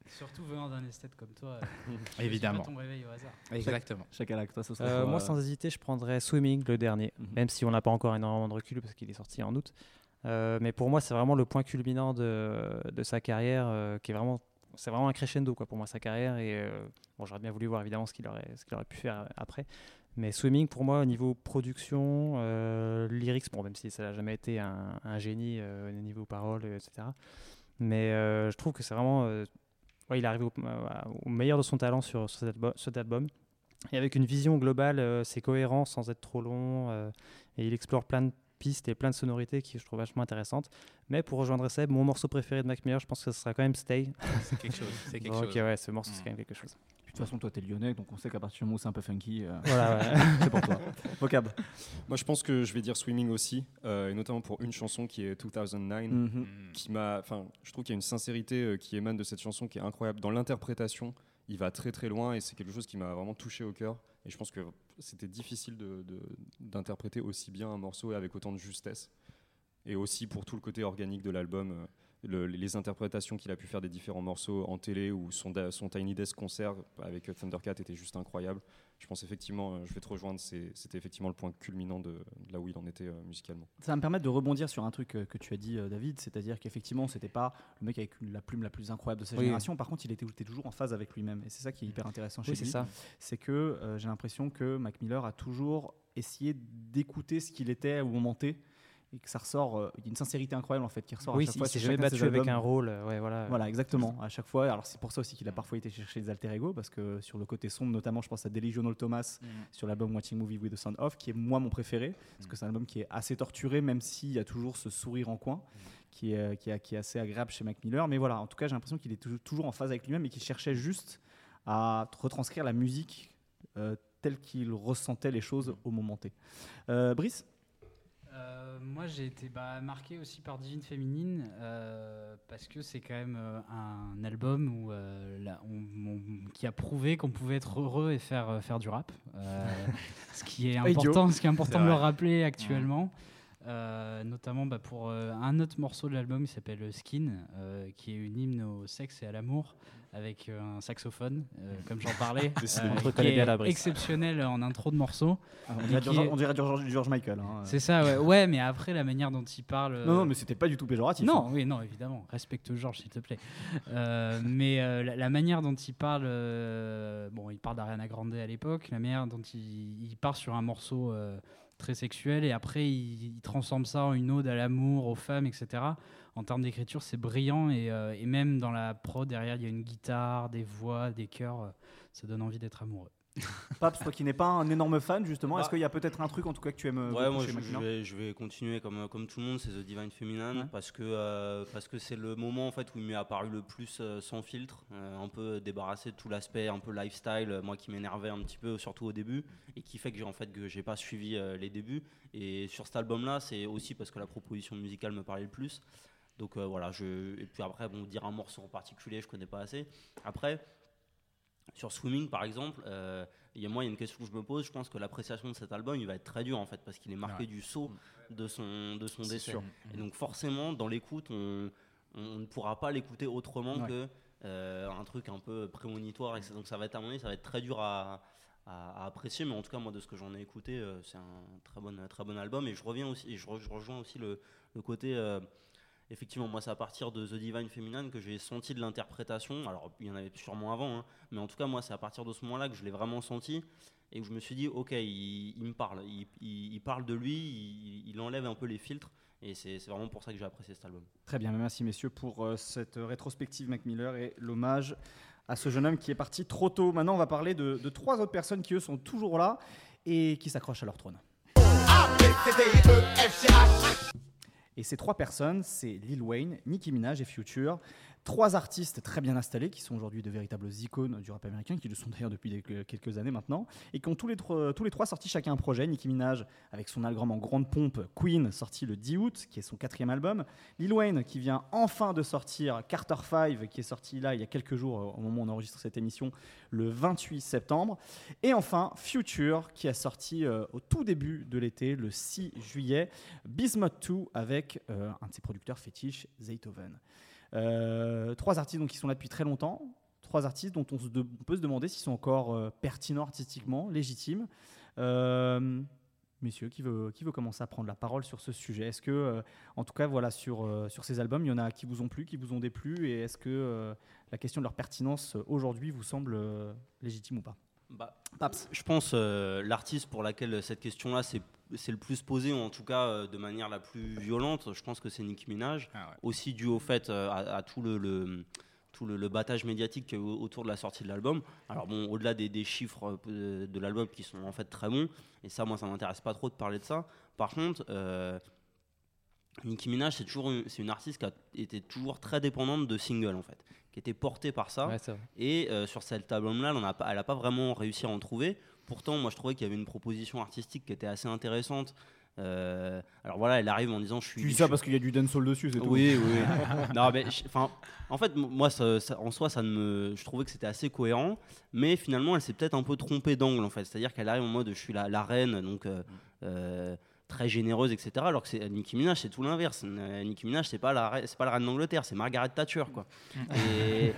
Surtout venant d'un esthète comme toi. euh, évidemment. pas ton réveil au hasard. Exactement. Chacun avec toi, ce serait Euh, moi, euh, sans hésiter, je prendrais Swimming, le dernier, Mhm. même si on n'a pas encore énormément de recul parce qu'il est sorti en août. Euh, mais pour moi, c'est vraiment le point culminant de, de sa carrière, euh, qui est vraiment, c'est vraiment un crescendo quoi pour moi sa carrière. Et euh, bon, j'aurais bien voulu voir évidemment ce qu'il aurait, ce aurait pu faire après. Mais Swimming, pour moi, au niveau production, euh, lyrics, bon, même si ça n'a jamais été un, génie euh, au niveau paroles, euh, etc. Mais euh, je trouve que c'est vraiment, euh, ouais, il est arrivé au, euh, meilleur de son talent sur, sur cet, albu- cet album. Et avec une vision globale, euh, c'est cohérent sans être trop long. euh, et il explore plein de pistes et plein de sonorités qui je trouve vachement intéressantes. Mais pour rejoindre Seb, mon morceau préféré de Mac Miller, je pense que ce sera quand même Stay. C'est quelque chose. C'est quelque ok, chose. ouais, ce morceau, c'est Mm. quand même quelque chose. De toute façon, toi, t'es lyonnais, donc on sait qu'à partir du moment où c'est un peu funky, euh, Voilà, ouais. c'est pour toi. Vocab. Moi, je pense que je vais dire Swimming aussi, euh, et notamment pour une chanson qui est 2009. Mhm. Mm. qui m'a enfin je trouve qu'il y a une sincérité euh, qui émane de cette chanson qui est incroyable dans l'interprétation il va très très loin et c'est quelque chose qui m'a vraiment touché au cœur et je pense que c'était difficile d'interpréter aussi bien un morceau et avec autant de justesse et aussi pour tout le côté organique de l'album euh, le- les interprétations qu'il a pu faire des différents morceaux en télé ou son, Tiny Desk concert avec Thundercat était juste incroyable je pense effectivement euh, je vais te rejoindre c'était effectivement le point culminant de, de là où il en était euh, musicalement Ça va me permettre de rebondir sur un truc euh, que tu as dit, euh, David, c'est-à-dire qu'effectivement, c'était pas le mec avec une- la plume la plus incroyable de sa Oui. génération. Par contre, il était, était toujours en phase avec lui-même, et c'est ça qui est hyper intéressant chez Oui, c'est lui. ça. C'est que euh, j'ai l'impression que Mac Miller a toujours essayé d'écouter ce qu'il était au moment T, et que ça ressort. euh, Il y a une sincérité incroyable en fait qui ressort Oui, à chaque il fois. s'est jamais battu avec un rôle. euh, Ouais, voilà. Voilà, exactement. À chaque fois. Alors c'est pour ça aussi qu'il a parfois été chercher des alter ego parce que sur le côté sombre, notamment, je pense à Delusional Thomas Mm. sur l'album Watching Movie with the Sound Off, qui est moi mon préféré parce que c'est un album qui est assez torturé, même s'il y a toujours ce sourire en coin, qui est, qui, est, qui est assez agréable chez Mac Miller. Mais voilà, en tout cas, j'ai l'impression qu'il est toujours- toujours en phase avec lui-même et qu'il cherchait juste à retranscrire la musique euh, telle qu'il ressentait les choses au moment T. Euh, Brice Euh, moi, j'ai été bah, marqué aussi par Divine Féminine euh, parce que c'est quand même euh, un album où, là, on- on- qui a prouvé qu'on pouvait être heureux et faire, faire du rap. Ce qui est important, ce qui est important de le rappeler actuellement. Euh, notamment bah, pour euh, un autre morceau de l'album qui s'appelle Skin, euh, qui est une hymne au sexe et à l'amour avec un saxophone, euh, comme j'en parlais, qui est exceptionnel en intro de morceau. Ah, on dirait, qui George, est- George, George Michael. hein. C'est ça, ouais. ouais, mais après la manière dont il parle. Non, non, mais c'était pas du tout péjoratif. non, hein. oui, non, évidemment. Respecte Georges, s'il te plaît. Mais la, la manière dont il parle, bon, il parle d'Ariana Grande à l'époque, la manière dont il, il part sur un morceau très sexuel et après il, transforme ça en une ode à l'amour, aux femmes, etc. En termes d'écriture, c'est brillant et, euh, et même dans la prod derrière, il y a une guitare, des voix, des chœurs. euh, ça donne envie d'être amoureux. Paps, toi qui n'es pas un énorme fan, justement, est-ce Bah. qu'il y a peut-être un truc en tout cas que tu aimes euh, Ouais, moi chez je, je vais, je vais continuer comme, comme tout le monde, c'est The Divine Feminine, Ouais. parce que euh, parce que c'est le moment en fait où il m'est apparu le plus euh, sans filtre, euh, un peu débarrassé de tout l'aspect un peu lifestyle, euh, moi qui m'énervait un petit peu, surtout au début, et qui fait que j'ai en fait que j'ai pas suivi euh, les débuts. Et sur cet album-là, c'est aussi parce que la proposition musicale me parlait le plus. Donc euh, voilà, je, et puis après, bon, dire un morceau en particulier, je connais pas assez. Après, sur Swimming par exemple, euh, il y a moi, il y a une question que je me pose. Je pense que l'appréciation de cet album, il va être très dur en fait, parce qu'il est marqué Ouais. du saut de son, de son décès. sûr. Et donc forcément, dans l'écoute, on, on ne pourra pas l'écouter autrement Ouais. que euh, un truc un peu prémonitoire. Et donc ça va être à mon avis, ça va être très dur à, à- à apprécier. Mais en tout cas, moi, de ce que j'en ai écouté, euh, c'est un très bon, très bon album. Et je reviens aussi, et je, re- je rejoins aussi le, le côté. Effectivement, moi, c'est à partir de The Divine Feminine que j'ai senti de l'interprétation. Alors, il y en avait sûrement avant, hein, mais en tout cas, moi, c'est à partir de ce moment-là que je l'ai vraiment senti et que je me suis dit, ok, il, il me parle, il, il- il parle de lui, il, il enlève un peu les filtres, et c'est c'est vraiment pour ça que j'ai apprécié cet album. Très bien, merci messieurs pour euh, cette rétrospective Mac Miller et l'hommage à ce jeune homme qui est parti trop tôt. Maintenant, on va parler de, de trois autres personnes qui, eux, sont toujours là et qui s'accrochent à leur trône. Et ces trois personnes, c'est Lil Wayne, Nicki Minaj et Future. Trois artistes très bien installés qui sont aujourd'hui de véritables icônes du rap américain, qui le sont d'ailleurs depuis quelques années maintenant, et qui ont tous les, trois- sorti chacun un projet. Nicki Minaj avec son album en grande pompe Queen, sorti le 10 août, qui est son quatrième album. Lil Wayne qui vient enfin de sortir Carter 5, qui est sorti là il y a quelques jours, au moment où on enregistre cette émission, le 28 septembre. Et enfin Future qui a sorti euh, au tout début de l'été, le 6 juillet, Bismuth 2 avec euh, un de ses producteurs fétiches, Zaytoven. Euh, trois artistes donc, qui sont là depuis très longtemps, trois artistes dont on, se de- on peut se demander s'ils sont encore euh, pertinents artistiquement, légitimes. Euh, messieurs, qui veut, qui veut commencer à prendre la parole sur ce sujet? Est-ce que, euh, en tout cas, voilà, sur, euh, sur ces albums, il y en a qui vous ont plu, qui vous ont déplu? Et est-ce que euh, la question de leur pertinence aujourd'hui vous semble légitime ou pas? Bah, Paps. Je pense l'artiste pour laquelle cette question-là c'est c'est le plus posé, ou en tout cas euh, de manière la plus violente, je pense que c'est Nicki Minaj. Ah ouais. Aussi dû au fait euh, à, à tout le, le- tout le, le battage médiatique qu'il y a eu autour de la sortie de l'album. Alors bon, au-delà des, des chiffres euh, de l'album qui sont en fait très bons, et ça moi ça m'intéresse pas trop de parler de ça. Par contre, euh, Nicki Minaj c'est toujours une, c'est une artiste qui a été toujours très dépendante de singles en fait, qui était portée par ça. Ouais. Et euh, sur cet album-là, elle n'a pas, elle a pas vraiment réussi à en trouver. Pourtant, moi, je trouvais qu'il y avait une proposition artistique qui était assez intéressante. Euh, alors voilà, elle arrive en disant je suis. Tu dis ça parce qu'il y a du dancehall dessus, c'est tout. Oui, oui. non, mais je- enfin, en fait, moi, ça- ça- en soi, ça ne me, je trouvais que c'était assez cohérent, mais finalement, elle s'est peut-être un peu trompée d'angle, en fait. C'est-à-dire qu'elle arrive en mode je suis la, la reine, donc euh, euh, très généreuse, etc. Alors que c'est Nicki Minaj, c'est tout l'inverse. Euh, Nicki Minaj, c'est pas la, c'est pas la reine d'Angleterre, c'est Margaret Thatcher, quoi. Et,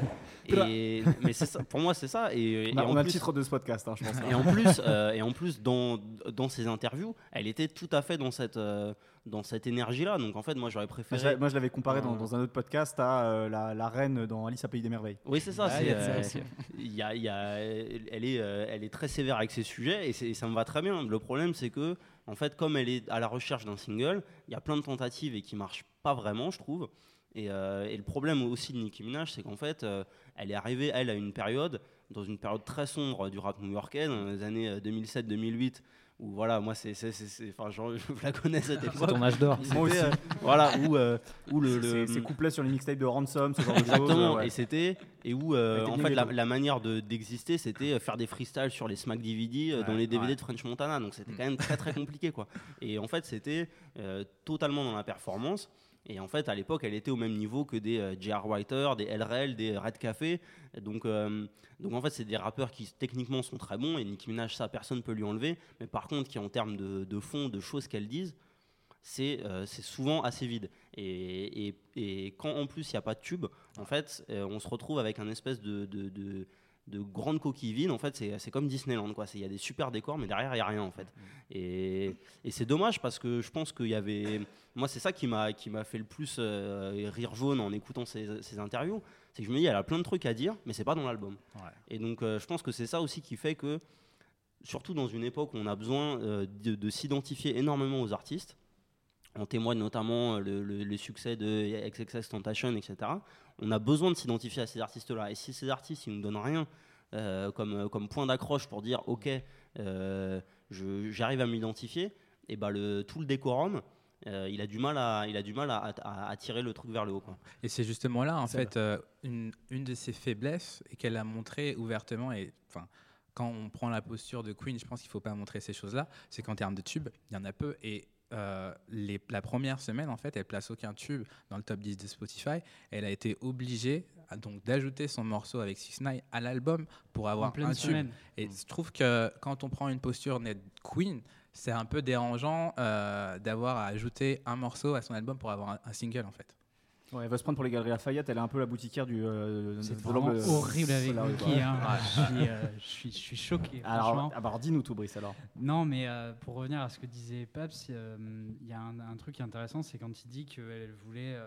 et- mais c'est ça, pour moi, c'est ça. Et, et Bah, en on a le plus- titre de ce podcast, hein, je pense. et en plus, euh, et en plus dans, dans ses interviews, elle était tout à fait dans cette, euh, dans cette énergie-là. Donc en fait, moi, j'aurais préféré. l'avais- Moi, je l'avais comparé dans, Euh, dans un autre podcast à euh, la, la reine dans Alice à Pays des Merveilles. Oui, c'est ça. Ouais, c'est, euh, y a- y a- elle, est, elle est très sévère avec ses sujets et, et ça me va très bien. Le problème, c'est que, en fait, comme elle est à la recherche d'un single, il y a plein de tentatives et qui marchent pas vraiment, je trouve. Et, euh, le problème aussi de Nicki Minaj, c'est qu'en fait, euh, elle est arrivée, elle, à une période dans une période très sombre du rap new-yorkais, dans les années euh, 2007-2008, où voilà, moi, c'est, enfin, genre, je la connais cette C'est époque. ton âge d'or. Moi aussi. euh, voilà, où, euh, où le, C'est- le- C'est couplé sur les mixtapes de Ransom, ce genre de choses. Exactement, ouais. et c'était et où euh, en fait la, la manière de- d'exister c'était euh, faire des freestyles sur les Smack DVD euh, dans Ouais, les DVD ouais. de French Montana donc c'était Mm. quand même très très compliqué quoi et en fait c'était euh, totalement dans la performance et en fait à l'époque elle était au même niveau que des euh, J.R. Writer, des LRL, des Red Café donc euh, donc en fait c'est des rappeurs qui techniquement sont très bons et Nicki Minaj ça personne peut lui enlever mais par contre qui en termes de, fond de choses qu'elles disent c'est euh, souvent assez vide. Et, et- et quand en plus il n'y a pas de tube, en fait, euh, on se retrouve avec un espèce de, de grande coquille vide. En fait, c'est comme Disneyland. quoi. C'est- Il y a des super décors, mais derrière, il n'y a rien en fait. Et, et c'est dommage parce que je pense qu'il y avait. Moi, c'est ça qui m'a qui m'a fait le plus euh, rire jaune en écoutant ces, ces interviews. C'est que je me dis, elle a plein de trucs à dire, mais c'est pas dans l'album. Ouais. Et donc, euh, je pense que c'est ça aussi qui fait que, surtout dans une époque où on a besoin euh, de, de s'identifier énormément aux artistes, en témoigne notamment euh, le, le- le succès de XXX Tentation, etc. On a besoin de s'identifier à ces artistes-là. Et si ces artistes, ils nous donnent rien euh, comme, euh, comme point d'accroche pour dire, ok, euh, j'arrive à m'identifier, et ben le, tout le décorum, euh, il a du mal à, il a du mal à, à- à tirer le truc vers le haut. Quoi. Et c'est justement là, en fait, euh, une, une de ses faiblesses et qu'elle a montré ouvertement. Et enfin, quand on prend la posture de Queen, je pense qu'il ne faut pas montrer ces choses-là. C'est qu'en termes de tubes, il y en a peu. Et euh, les, la première semaine, en fait, elle place aucun tube dans le top 10 de Spotify. Elle a été obligée à- donc d'ajouter son morceau avec 6 9 à l'album pour avoir un tube. semaine. Et je trouve que quand on prend une posture net Queen, c'est un peu dérangeant euh, d'avoir à ajouter un morceau à son album pour avoir un, un single en fait. Ouais, elle va se prendre pour les Galeries Lafayette, elle est un peu la boutiquière du. euh, C'est vraiment l'angle- horrible avec Solar, ouais. hein. Je, suis, euh, je, suis, je suis choqué. Alors, ah bah alors dis-nous tout, Brice, alors. Non, mais euh, pour revenir à ce que disait Paps, euh, il y a un, un truc intéressant, c'est quand il dit qu'elle voulait. euh,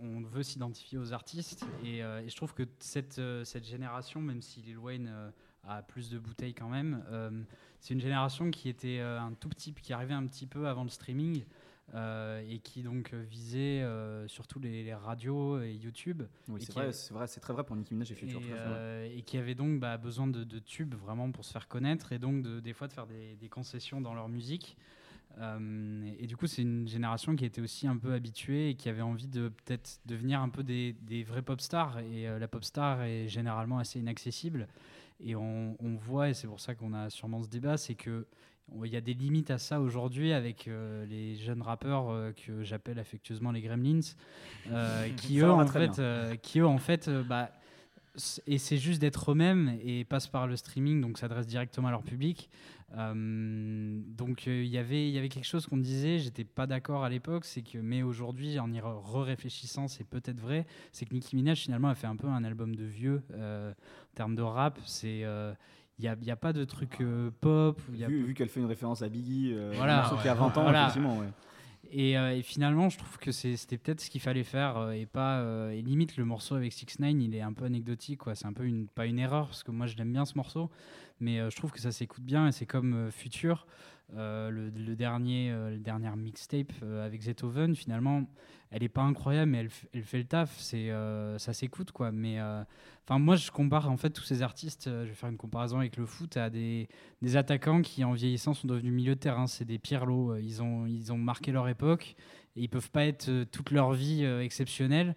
on veut s'identifier aux artistes. Et, euh, et je trouve que cette, euh, cette génération, même si Lil Wayne euh, a plus de bouteilles quand même, euh, c'est une génération qui était euh, un tout petit, qui arrivait un petit peu avant le streaming. Euh, et qui donc visait euh, surtout les, les radios et YouTube. Oui, c'est vrai, avait- c'est vrai, c'est très vrai pour Nicki Minaj et Future. et, euh, et qui avaient donc bah, besoin de, de tubes vraiment pour se faire connaître et donc de, des fois de faire des, des concessions dans leur musique. Euh, et, et du coup, c'est une génération qui était aussi un peu habituée et qui avait envie de peut-être devenir un peu des, des vrais pop stars. Et euh, la pop star est généralement assez inaccessible. Et on, on voit, et c'est pour ça qu'on a sûrement ce débat, c'est que il y a des limites à ça aujourd'hui avec euh, les jeunes rappeurs euh, que j'appelle affectueusement les gremlins, euh, qui, eux, fait, euh, qui eux en fait, bah, et c'est juste d'être eux-mêmes et passe par le streaming, donc s'adresse directement à leur public. Donc il y avait il y avait quelque chose qu'on disait, j'étais pas d'accord à l'époque, c'est que mais aujourd'hui en y re-réfléchissant, c'est peut-être vrai, c'est que Nicki Minaj finalement a fait un peu un album de vieux en termes de rap, c'est il n'y a, il y a pas de truc euh, pop. il y a Vu, vu qu'elle fait une référence à Biggie, euh, Voilà, qui a ouais. 20 ans, Voilà. effectivement. Ouais. Et, euh, et finalement, je trouve que c'était peut-être ce qu'il fallait faire euh, et pas. et limite, le morceau avec 6 9 il est un peu anecdotique, quoi. C'est un peu une pas une erreur parce que moi, je l'aime bien ce morceau, mais je trouve que ça s'écoute bien et c'est comme Future, le, le dernier, euh, le dernier mixtape euh, avec Zetoven. Finalement, elle est pas incroyable, mais elle, elle fait le taf. C'est euh, ça s'écoute, quoi. Mais euh, enfin, moi, je compare en fait tous ces artistes. euh, je vais faire une comparaison avec le foot à des des attaquants qui, en vieillissant, sont devenus milieu de terrain. C'est des Pirlo. Euh, Ils ont, ils ont marqué leur époque et ils peuvent pas être euh, toute leur vie euh, exceptionnels.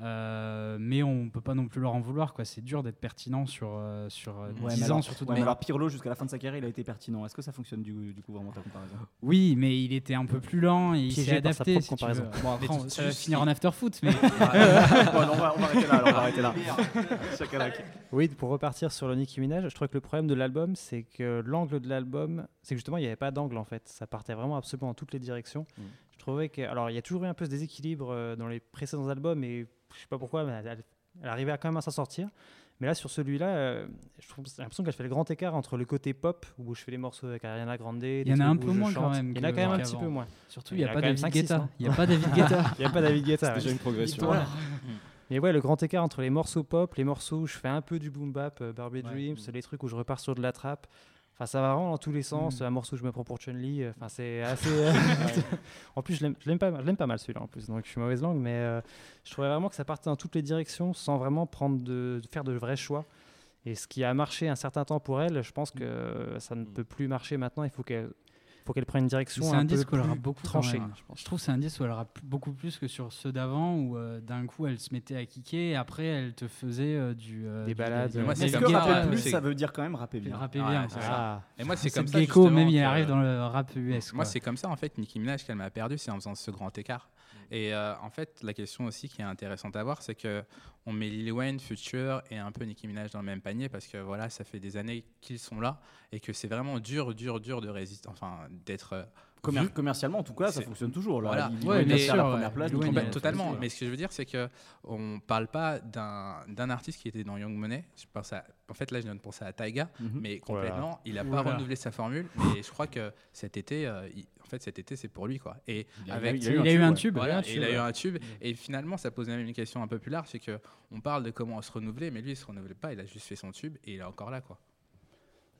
Euh, mais on peut pas non plus leur en vouloir. quoi. C'est dur d'être pertinent sur, sur Ouais, 10 mais ans, surtout ouais, mais alors. Pirlo, jusqu'à la fin de sa carrière, il a été pertinent. Est-ce que ça fonctionne du, du coup vraiment ta comparaison? Oui, mais il était un peu plus lent et il s'est par sa adapté. si tu comparaison. veux. Bon, après, on- ça va finir en after foot, mais Bon, non, on, va, on va arrêter là. Alors, on va arrêter là. Oui, pour repartir sur le Nicki Minaj, je trouvais que le problème de l'album, c'est que l'angle de l'album, c'est que justement, il n'y avait pas d'angle en fait. Ça partait vraiment absolument dans toutes les directions. Mm. Je trouvais que. Alors, il y a toujours eu un peu ce déséquilibre euh, dans les précédents albums, et je sais pas pourquoi, mais elle, arrivait quand même à s'en sortir. Mais là, sur celui-là, euh, j'ai l'impression qu'elle fait le grand écart entre le côté pop, où je fais les morceaux avec Ariana Grande. des y en a un peu moins quand même Il y en a quand même un petit peu moins. surtout, Il il y n'y a pas David 5-6, Guetta. Il n'y a pas David Guetta. Il n'y a pas David Guetta. C'est déjà une progression. Voilà. Mais ouais, le grand écart entre les morceaux pop, les morceaux où je fais un peu du boom bap, euh, Barbie Ouais. Dreams, les trucs où je repars sur de la trappe. Enfin, ça va vraiment dans tous les sens. Mm. Un morceau où je me prends pour Chun-Li. euh, Enfin, c'est assez. euh, en plus, je l'aime- pas, je pas mal celui-là en plus. Donc, je suis mauvaise langue, mais euh, je trouvais vraiment que ça partait dans toutes les directions sans vraiment prendre de, de faire de vrais choix. Et ce qui a marché un certain temps pour elle, je pense que ça ne peut plus marcher maintenant. Il faut qu'elle qu'elle prenne une direction C'est un, un peu disque où elle plus rappe beaucoup tranchée. même, hein. Je trouve que c'est un disque où elle rappe beaucoup plus que sur ceux d'avant où euh, d'un coup elle se mettait à kicker et après elle te faisait euh, du euh, Des balades, du- Moi, que ça, rapper plus, ça veut dire quand même rapper bien rapper bien. ouais. ça. Ah. Et moi, c'est comme ça. Gecko, même il arrive dans le rap US. Moi, c'est comme ça, en fait, Nicki Minaj qu'elle m'a perdu, c'est en faisant ce grand écart. Et euh, en fait, la question aussi qui est intéressante à voir, c'est que on met Lil Wayne, Future et un peu Nicki Minaj dans le même panier parce que voilà, ça fait des années qu'ils sont là et que c'est vraiment dur, dur, dur de résister, enfin, d'être euh, Commer- vu. commercialement, en tout cas, ça fonctionne toujours. Là. Voilà. Il- Ouais, à sûr, la première place. Totalement. Mais ce que je veux dire, c'est que on parle pas d'un d'un artiste qui était dans Young Money. Je pense à, en fait, là, je viens de penser à Taiga, Mhm. mais complètement, il a pas renouvelé sa formule. Mais je crois que cet été, euh, il- en fait, cet été, c'est pour lui, quoi. Et Il a- avec, il a Il a eu un ouais. tube. voilà, et il a eu un tube. Et finalement, ça pose même une question un peu plus large, c'est que on parle de comment se renouveler, mais lui, il se renouvelle pas. Il a juste fait son tube et il est encore là, quoi.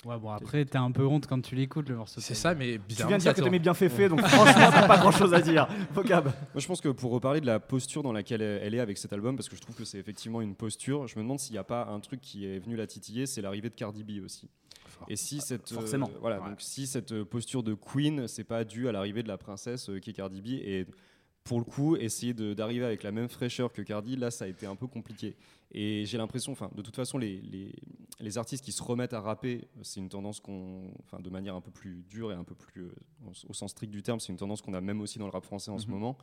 Ouais, bon, après, t'as un peu honte quand tu l'écoutes, le morceau. C'est ça, mais Tu bizarrement, viens de dire que tu tourne. aimais bien Féfé, donc franchement, t'as pas grand chose à dire. Vocab. Moi, je pense que pour reparler de la posture dans laquelle elle est avec cet album, parce que je trouve que c'est effectivement une posture, je me demande s'il n'y a pas un truc qui est venu la titiller, c'est l'arrivée de Cardi B aussi. Et si cette, euh, forcément. voilà, Ouais. donc si cette euh, posture de queen, c'est pas dû à l'arrivée de la princesse euh, qui est Cardi B, et pour le coup, essayer d'arriver avec la même fraîcheur que Cardi, là, ça a été un peu compliqué. Et j'ai l'impression, enfin, de toute façon, les, les, les artistes qui se remettent à rapper, c'est une tendance qu'on, enfin, de manière un peu plus dure et un peu plus, euh, au, au sens strict du terme, c'est une tendance qu'on a même aussi dans le rap français en ce Mhm. moment.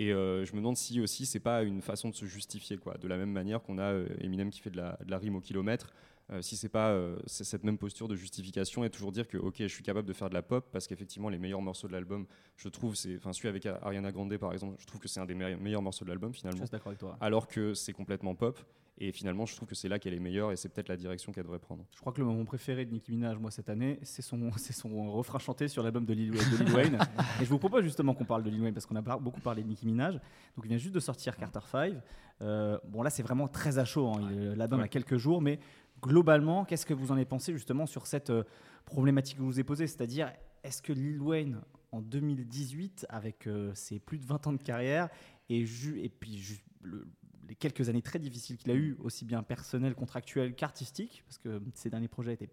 Et euh, je me demande si aussi c'est pas une façon de se justifier, quoi. De la même manière qu'on a euh, Eminem qui fait de la, de la rime au kilomètre, euh, si c'est pas euh, cette même posture de justification et toujours dire que ok, je suis capable de faire de la pop parce qu'effectivement les meilleurs morceaux de l'album, je trouve, c'est, enfin celui avec Ariana Grande par exemple, je trouve que c'est un des meilleurs, meilleurs morceaux de l'album Je finalement, suis d'accord avec toi. alors que c'est complètement pop. Et finalement, je trouve que c'est là qu'elle est meilleure et c'est peut-être la direction qu'elle devrait prendre. Je crois que le moment préféré de Nicki Minaj, moi, cette année, c'est son, c'est son refrain chanté sur l'album de Lil, de Lil Wayne. et je vous propose justement qu'on parle de Lil Wayne parce qu'on a beaucoup parlé de Nicki Minaj. Donc, il vient juste de sortir Carter 5. Euh, bon, là, c'est vraiment très à chaud. hein. L'album a Ouais. quelques jours, mais globalement, qu'est-ce que vous en avez pensé justement sur cette euh, problématique que je vous ai posée? C'est-à-dire, est-ce que Lil Wayne, en 2018, avec euh, ses plus de 20 ans de carrière, et, ju- et puis ju- le- les quelques années très difficiles qu'il a eues, aussi bien personnelles, contractuelles qu'artistiques, parce que ces derniers projets n'étaient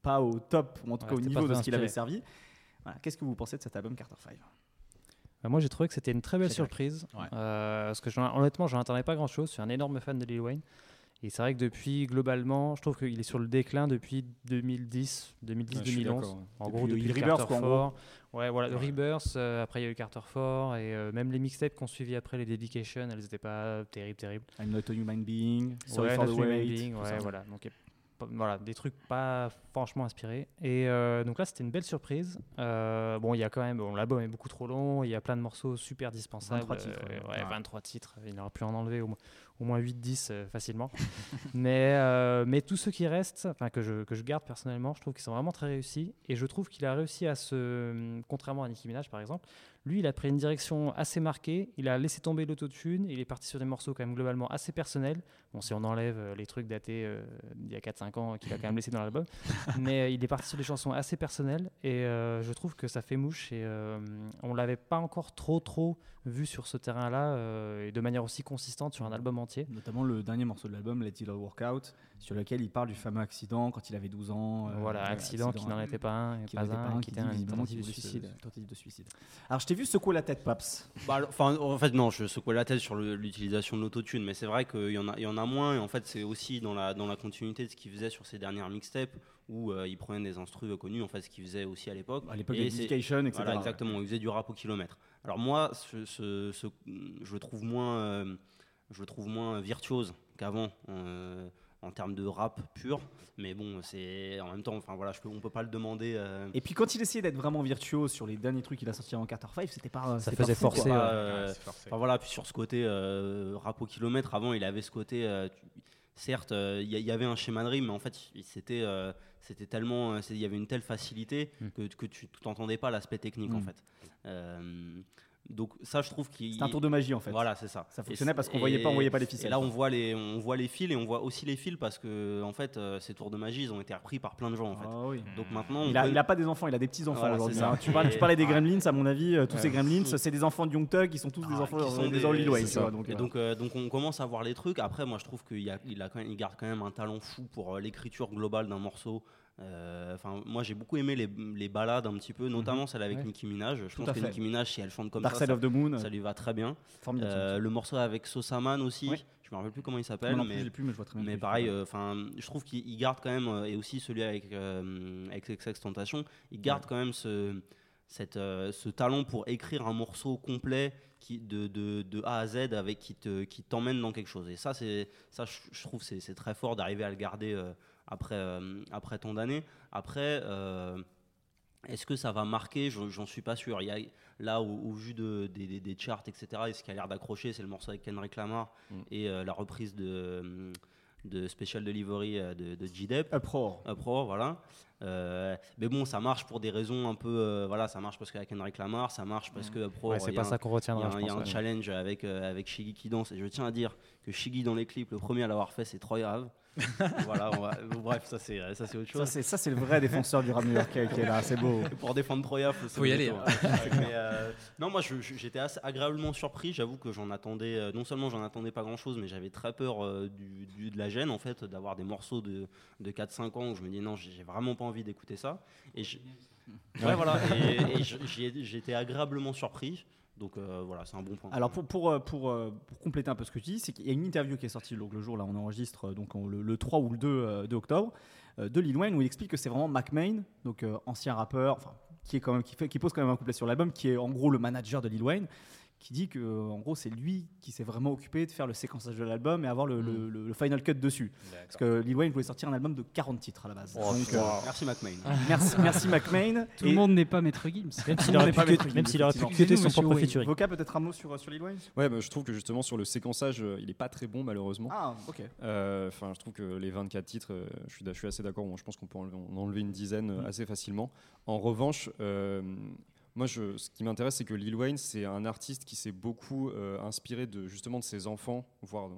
pas au top, ou en tout Ouais, cas au niveau de ce qu'il avait servi. Voilà, Qu'est-ce que vous pensez de cet album Carter 5 Bah, moi, j'ai trouvé que c'était une très belle surprise. Ouais. Euh, parce que honnêtement, je n'entendais pas grand-chose. Je suis un énorme fan de Lil Wayne. Et c'est vrai que depuis, globalement, je trouve qu'il est sur le déclin depuis 2010, 2010, Ouais, je suis 2011. d'accord, ouais. En Depuis gros, depuis le Rebirth, Carter Four. Ouais, voilà, le Rebirth. euh, après, il y a eu Carter 4 et euh, même les mixtapes qu'on suivi après les Dedication, elles n'étaient pas terribles, terribles. I'm not a human being, sorry Ouais, for the wait. Being, ouais, voilà. Donc, voilà, des trucs pas franchement inspirés. Et euh, donc là, c'était une belle surprise. Euh, bon, il y a quand même, bon, l'album est beaucoup trop long. Il y a plein de morceaux super dispensables. 23 titres, euh, ouais. ouais, 23 titres. Il n'aura plus en enlever au, moins- au moins 8-10 euh, facilement. mais, euh, mais tous ceux qui restent, que je, que je garde personnellement, je trouve qu'ils sont vraiment très réussis. Et je trouve qu'il a réussi à se, contrairement à Nicki Minaj par exemple, lui, il a pris une direction assez marquée. Il a laissé tomber l'autotune. Il est parti sur des morceaux quand même globalement assez personnels. Bon, si on enlève euh, les trucs datés euh, d'il y a 4-5 ans qu'il a quand même laissé dans l'album. Mais euh, il est parti sur des chansons assez personnelles. Et euh, je trouve que ça fait mouche. Et on l'avait pas encore trop, trop vu sur ce terrain-là. et de manière aussi consistante sur un album entier. Notamment le dernier morceau de l'album, Let It All Work Out, sur lequel il parle du fameux accident quand il avait 12 ans. euh, voilà, ouais, accident qui n'en était pas un, qui pas n'en était un, un, qui qui était un tentative de suicide. tentative de suicide. Alors, je t'ai vu secouer la tête, Paps. Bah, en fait, non, je secouais la tête sur l'utilisation de l'autotune, mais c'est vrai qu'il y, en a- il y en a moins, et en fait, c'est aussi dans la, dans la continuité de ce qu'il faisait sur ses dernières mixtapes, où euh, il prenait des instrus connus, en fait, ce qu'il faisait aussi à l'époque. À l'époque Et Dedication, etc. Voilà, exactement, il faisait du rap au kilomètre. Alors moi, ce- ce- ce- je le trouve moins, euh, je le trouve moins virtuose qu'avant. En termes de rap pur, mais bon, c'est en même temps, enfin voilà, je peux, on peut pas le demander. euh, Et puis quand il essayait d'être vraiment virtuose sur les derniers trucs qu'il a sortis en Carter 5, c'était pas Ça faisait forcer, euh, Ouais. Enfin voilà, puis sur ce côté euh, rap au kilomètre, avant il avait ce côté, euh, tu- certes, euh, il y, avait un schéma de rime, mais en fait il- c'était euh, c'était tellement, euh, il y avait une telle facilité Mm. que, que tu n'entendais pas l'aspect technique en Mm. fait. Donc ça, je trouve qu'il. C'est un tour de magie en fait. Voilà, c'est ça. Ça Et fonctionnait parce qu'on voyait pas, on et- voyait pas les Et ficelles. là, on voit les, on voit les fils et on voit aussi les fils parce que en fait, euh, ces tours de magie, ils ont été repris par plein de gens en fait. Ah oui. Donc maintenant, on Il a, peut- il a pas des enfants, il a des petits enfants Voilà, aujourd'hui. hein. Tu, parlais, tu parlais des Gremlins, à mon avis, euh, tous Ouais. ces Gremlins, c'est des enfants de Young Thug, ils sont tous des Ah, enfants qui sont des, des- tu vois. ça. Donc, et euh, donc, donc on commence à voir les trucs. Après, moi, je trouve qu'il a, il a quand même, il garde quand même un talent fou pour l'écriture globale d'un morceau. Euh, Enfin, moi, j'ai beaucoup aimé les, les balades un petit peu, notamment celle avec Ouais. Nicki Minaj. Je Tout pense que fait. Nicki Minaj, si elle chante comme Dark ça, Side ça, of the Moon, ça lui va très bien. formidable. Euh, le morceau avec Sosaman aussi. Ouais. Je me rappelle plus comment il s'appelle, mais plus, mais je vois très bien. mais pareil, euh, enfin, je trouve qu'il il garde quand même, et aussi celui avec euh, avec XX Tentation, il garde quand même ce, cette, euh, ce talent pour écrire un morceau complet qui, de, de, de A à Z avec qui te, qui t'emmène dans quelque chose. Et ça, c'est ça, je, je trouve, c'est, c'est très fort d'arriver à le garder euh, après euh, après tant d'années. Après. euh, est-ce que ça va marquer? J'en suis pas sûr. Il y a, là, au, au vu de, des, des- des charts, etc., et ce qui a l'air d'accrocher, c'est le morceau avec Kendrick Lamar Mm. et euh, la reprise de, de Special Delivery de, de G-Dep. Uproar. Uproar, voilà. Euh, mais bon, ça marche pour des raisons un peu. euh, voilà, ça marche parce qu'il y a Kendrick Lamar, ça marche parce que Uproar. Ouais, c'est pas un- ça qu'on il y retiendra, a, je un- il y a pense, un ouais. challenge avec, euh, avec Shiggy qui danse. Et je tiens à dire que Shiggy dans les clips, le premier à l'avoir fait, c'est Troy Ave. voilà, on va- bref, ça c'est ça, c'est autre chose. Ça, c'est- ça, c'est le vrai défenseur du rap new-yorkais qui est là, c'est beau. Pour défendre Troya, faut, Faut y aller, hein. Mais, euh, non, moi j'étais assez agréablement surpris. J'avoue que j'en attendais, euh, non seulement j'en attendais pas grand chose, mais j'avais très peur euh, du, du- de la gêne en fait, d'avoir des morceaux de, de 4-5 ans où je me dis non, j'ai vraiment pas envie d'écouter ça. Et je- ouais, voilà, et, été agréablement surpris. Donc euh, voilà, c'est un bon point. Alors pour, pour, euh, pour, euh, pour compléter un peu ce que tu dis, c'est qu'il y a une interview qui est sortie donc, le jour là on enregistre donc le, le 3 ou le 2, euh, 2 octobre de Lil Wayne où il explique que c'est vraiment Mac Main, donc ancien rappeur, enfin qui est quand même qui fait qui pose quand même un couplet sur l'album, qui est en gros le manager de Lil Wayne, qui dit que euh, en gros c'est lui qui s'est vraiment occupé de faire le séquençage de l'album et avoir le, le final cut dessus. Parce que Lil Wayne voulait sortir un album de 40 titres à la base. Oh, Donc, euh, Merci McMahon. merci, merci. Tout le monde n'est pas Maître Gims. Même s'il aurait pu Maître que- Gims, même s'il aurait pu effectivement. cuter son propre monsieur featuring. Voca peut-être un mot sur, sur Lil Wayne Ouais, bah, je trouve que justement sur le séquençage, euh, il est pas très bon malheureusement. Ah ok. Euh, Enfin, je trouve que les 24 titres, euh, je, suis, d'a- je suis assez d'accord. Bon, je pense qu'on peut enlever, en enlever une dizaine euh, assez facilement. En revanche, euh, moi, ce qui m'intéresse, c'est que Lil Wayne, c'est un artiste qui s'est beaucoup euh, inspiré de justement de ses enfants, voire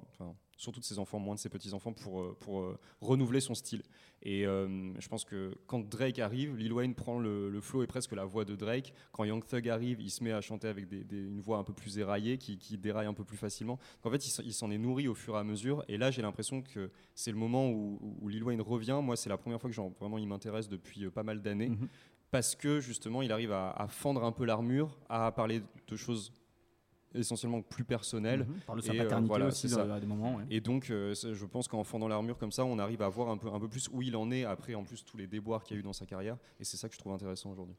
surtout de ses enfants, moins de ses petits enfants, pour euh, euh, renouveler son style. Et je pense que quand Drake arrive, Lil Wayne prend le, flow et presque la voix de Drake. Quand Young Thug arrive, il se met à chanter avec une voix un peu plus éraillée, qui, qui déraille un peu plus facilement. Donc, en fait, il s'en- est nourri au fur et à mesure. Et là, j'ai l'impression que c'est le moment où, Lil Wayne revient. Moi, c'est la première fois que vraiment il m'intéresse depuis pas mal d'années. Mhm. Parce que justement, il arrive à, à fendre un peu l'armure, à parler de choses essentiellement plus personnelles. Parle de sa Et, euh, voilà, aussi dans- ça. à des moments. ouais. Et donc, euh, je pense qu'en fendant l'armure comme ça, on arrive à voir un peu, un peu plus où il en est après, en plus, tous les déboires qu'il y a eu dans sa carrière. Et c'est ça que je trouve intéressant aujourd'hui.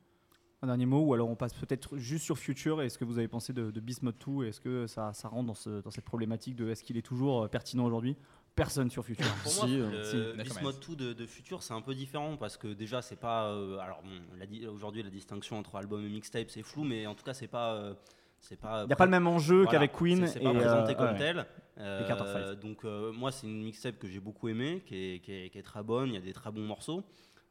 Un dernier mot, ou alors on passe peut-être juste sur Future. Est-ce que vous avez pensé de, de Beast Mode 2 Est-ce que ça, ça rentre dans, ce- dans cette problématique de est-ce qu'il est toujours euh, pertinent aujourd'hui? Personne sur Future. Pour moi, Si, le euh, si. Beast D'accord, Mode 2 de, de Future, c'est un peu différent parce que déjà, c'est pas. euh, alors, bon, aujourd'hui, la distinction entre album et mixtape, c'est flou, mais en tout cas, c'est pas. euh, c'est pas Il n'y a pas le même enjeu Voilà, qu'avec Queen. C'est pas et, présenté euh, comme ouais. tel. Et Euh, donc euh, moi c'est une mixtape que j'ai beaucoup aimé, qui est, qui est- qui est très bonne, il y a des très bons morceaux.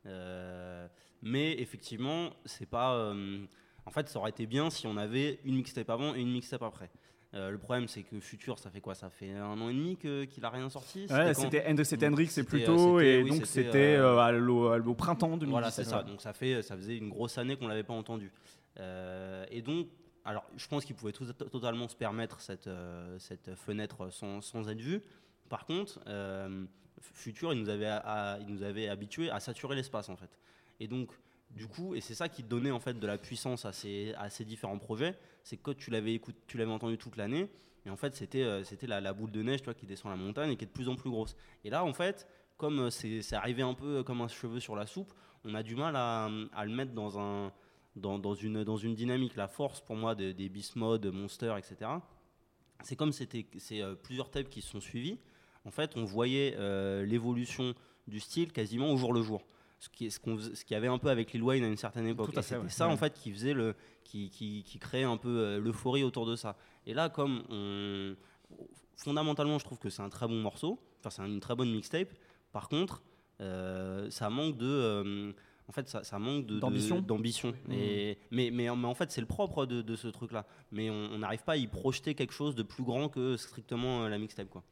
Euh, mais effectivement, c'est pas. euh, en fait, ça aurait été bien si on avait une mixtape avant et une mixtape après. Euh, le problème, c'est que Future, ça fait quoi? Ça fait un an et demi que- qu'il a rien sorti? Ouais, C'était End- c'était Hendrix, c'est plus euh, tôt, c'était- et oui, donc c'était, euh, euh, à l'au printemps 2017. voilà, c'est ça. Donc ça fait, ça faisait une grosse année qu'on l'avait pas entendu. Euh, et donc, alors, je pense qu'il pouvait tout- totalement se permettre cette, euh, cette fenêtre sans, sans être vu. Par contre, euh, Future, il nous avait, à- il nous avait habitués à saturer l'espace en fait. Et donc, du coup, et c'est ça qui donnait en fait de la puissance à ces, différents projets, c'est que tu l'avais tu l'avais entendu toute l'année, et en fait, c'était euh, la, la boule de neige, qui descend la montagne et qui est de plus en plus grosse. Et là, en fait, comme euh, c'est arrivé un peu comme un cheveu sur la soupe, on a du mal à, le mettre dans un dans, dans une dynamique. La force pour moi de- des Beast Mode, Monster, etc. C'est comme c'était c'est euh, plusieurs tapes qui se sont suivis. En fait, on voyait euh, l'évolution du style quasiment au jour le jour. Ce qui, est- ce qu'on ce qu'il y avait un peu avec Lil Wayne à une certaine époque. C'était ouais. ça en fait qui faisait le qui, qui, qui créait un peu euh, l'euphorie autour de ça. Et là, comme on, fondamentalement, je trouve que c'est un très bon morceau. Enfin, c'est une très bonne mixtape. Par contre, euh, ça manque de, euh, en fait, ça, ça manque D'ambition. d'ambition. Et mais, mais, en- mais en fait, c'est le propre de, de ce truc-là. Mais on n'arrive pas à y projeter quelque chose de plus grand que strictement la mixtape, quoi.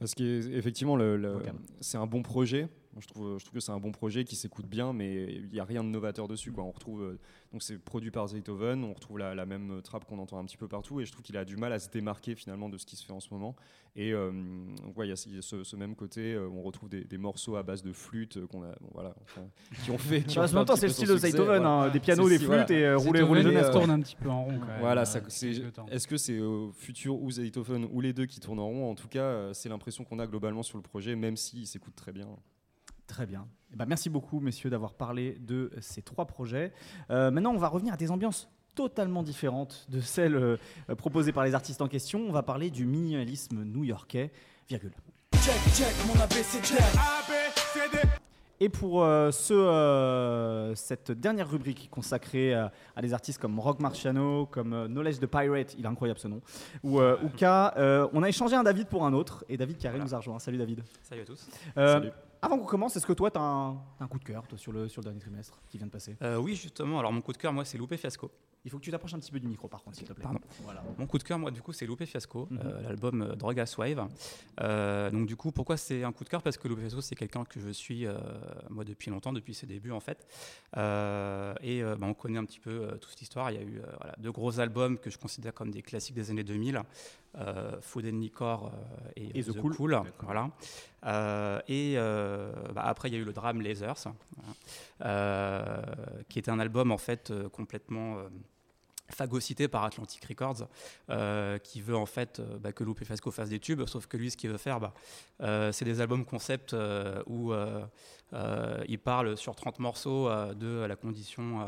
Parce qu'effectivement, le, le- c'est un bon projet. Je trouve, je trouve que c'est un bon projet qui s'écoute bien, mais il n'y a rien de novateur dessus. Quoi. On retrouve, euh, donc c'est produit par Zaytoven, on retrouve la, la même trappe qu'on entend un petit peu partout, et je trouve qu'il a du mal à se démarquer finalement de ce qui se fait en ce moment. Et euh, ouais, il y a ce- même côté, euh, où on retrouve des, des morceaux à base de flûte euh, qu'on a, bon, voilà, enfin, qui ont fait. qui Bah, en même temps, c'est le style de Zaytoven, voilà. hein, des pianos, des flûtes voilà. et euh, rouler, rouler quoi. tourne un petit peu en rond. quand même, Voilà, euh, est-ce que c'est futur ou Zaytoven ou les deux qui tournent en rond En tout cas, euh, c'est l'impression qu'on a globalement sur le projet, même s'il s'écoute très bien. Très bien. Eh ben, merci beaucoup, messieurs, d'avoir parlé de ces trois projets. Euh, maintenant, on va revenir à des ambiances totalement différentes de celles euh, proposées par les artistes en question. On va parler du minimalisme new-yorkais, virgule. Check, check, mon ABC check. Et pour euh, ce, euh, cette dernière rubrique consacrée euh, à des artistes comme Rock Marciano, comme euh, Knowledge the Pirate, il est incroyable ce nom, ou euh, Ouka, euh, on a échangé un David pour un autre, et David Carré nous a rejoint. Salut David. Salut à tous. Euh, Salut. Avant qu'on commence, est-ce que toi, tu as, un, coup de cœur toi, sur, le, sur le dernier trimestre qui vient de passer? Euh, oui, justement, alors mon coup de cœur, moi, c'est Loupé Fiasco. Il faut que tu t'approches un petit peu du micro, par contre, s'il te plaît. Pardon. Voilà. Mon coup de cœur, moi, du coup, c'est Loupé Fiasco, Mhm. euh, l'album euh, Drogas Wave. Euh, donc, du coup, pourquoi c'est un coup de cœur? Parce que Loupé Fiasco, c'est quelqu'un que je suis, moi, depuis longtemps, depuis ses débuts, en fait. Et bah, on connaît un petit peu toute cette histoire. Il y a eu voilà, deux gros albums que je considère comme des classiques des années 2000. Euh, Food and Liquor euh, et, Et The Cool. Voilà. Euh, et euh, bah, après, il y a eu le drame Lasers. Euh, qui était un album en fait euh, complètement euh, phagocyté par Atlantic Records, euh, qui veut en fait euh, bah, que Lupe fasse des tubes, sauf que lui, ce qu'il veut faire, bah, euh, c'est des albums concept euh, où euh, il parle sur 30 morceaux euh, de la condition euh,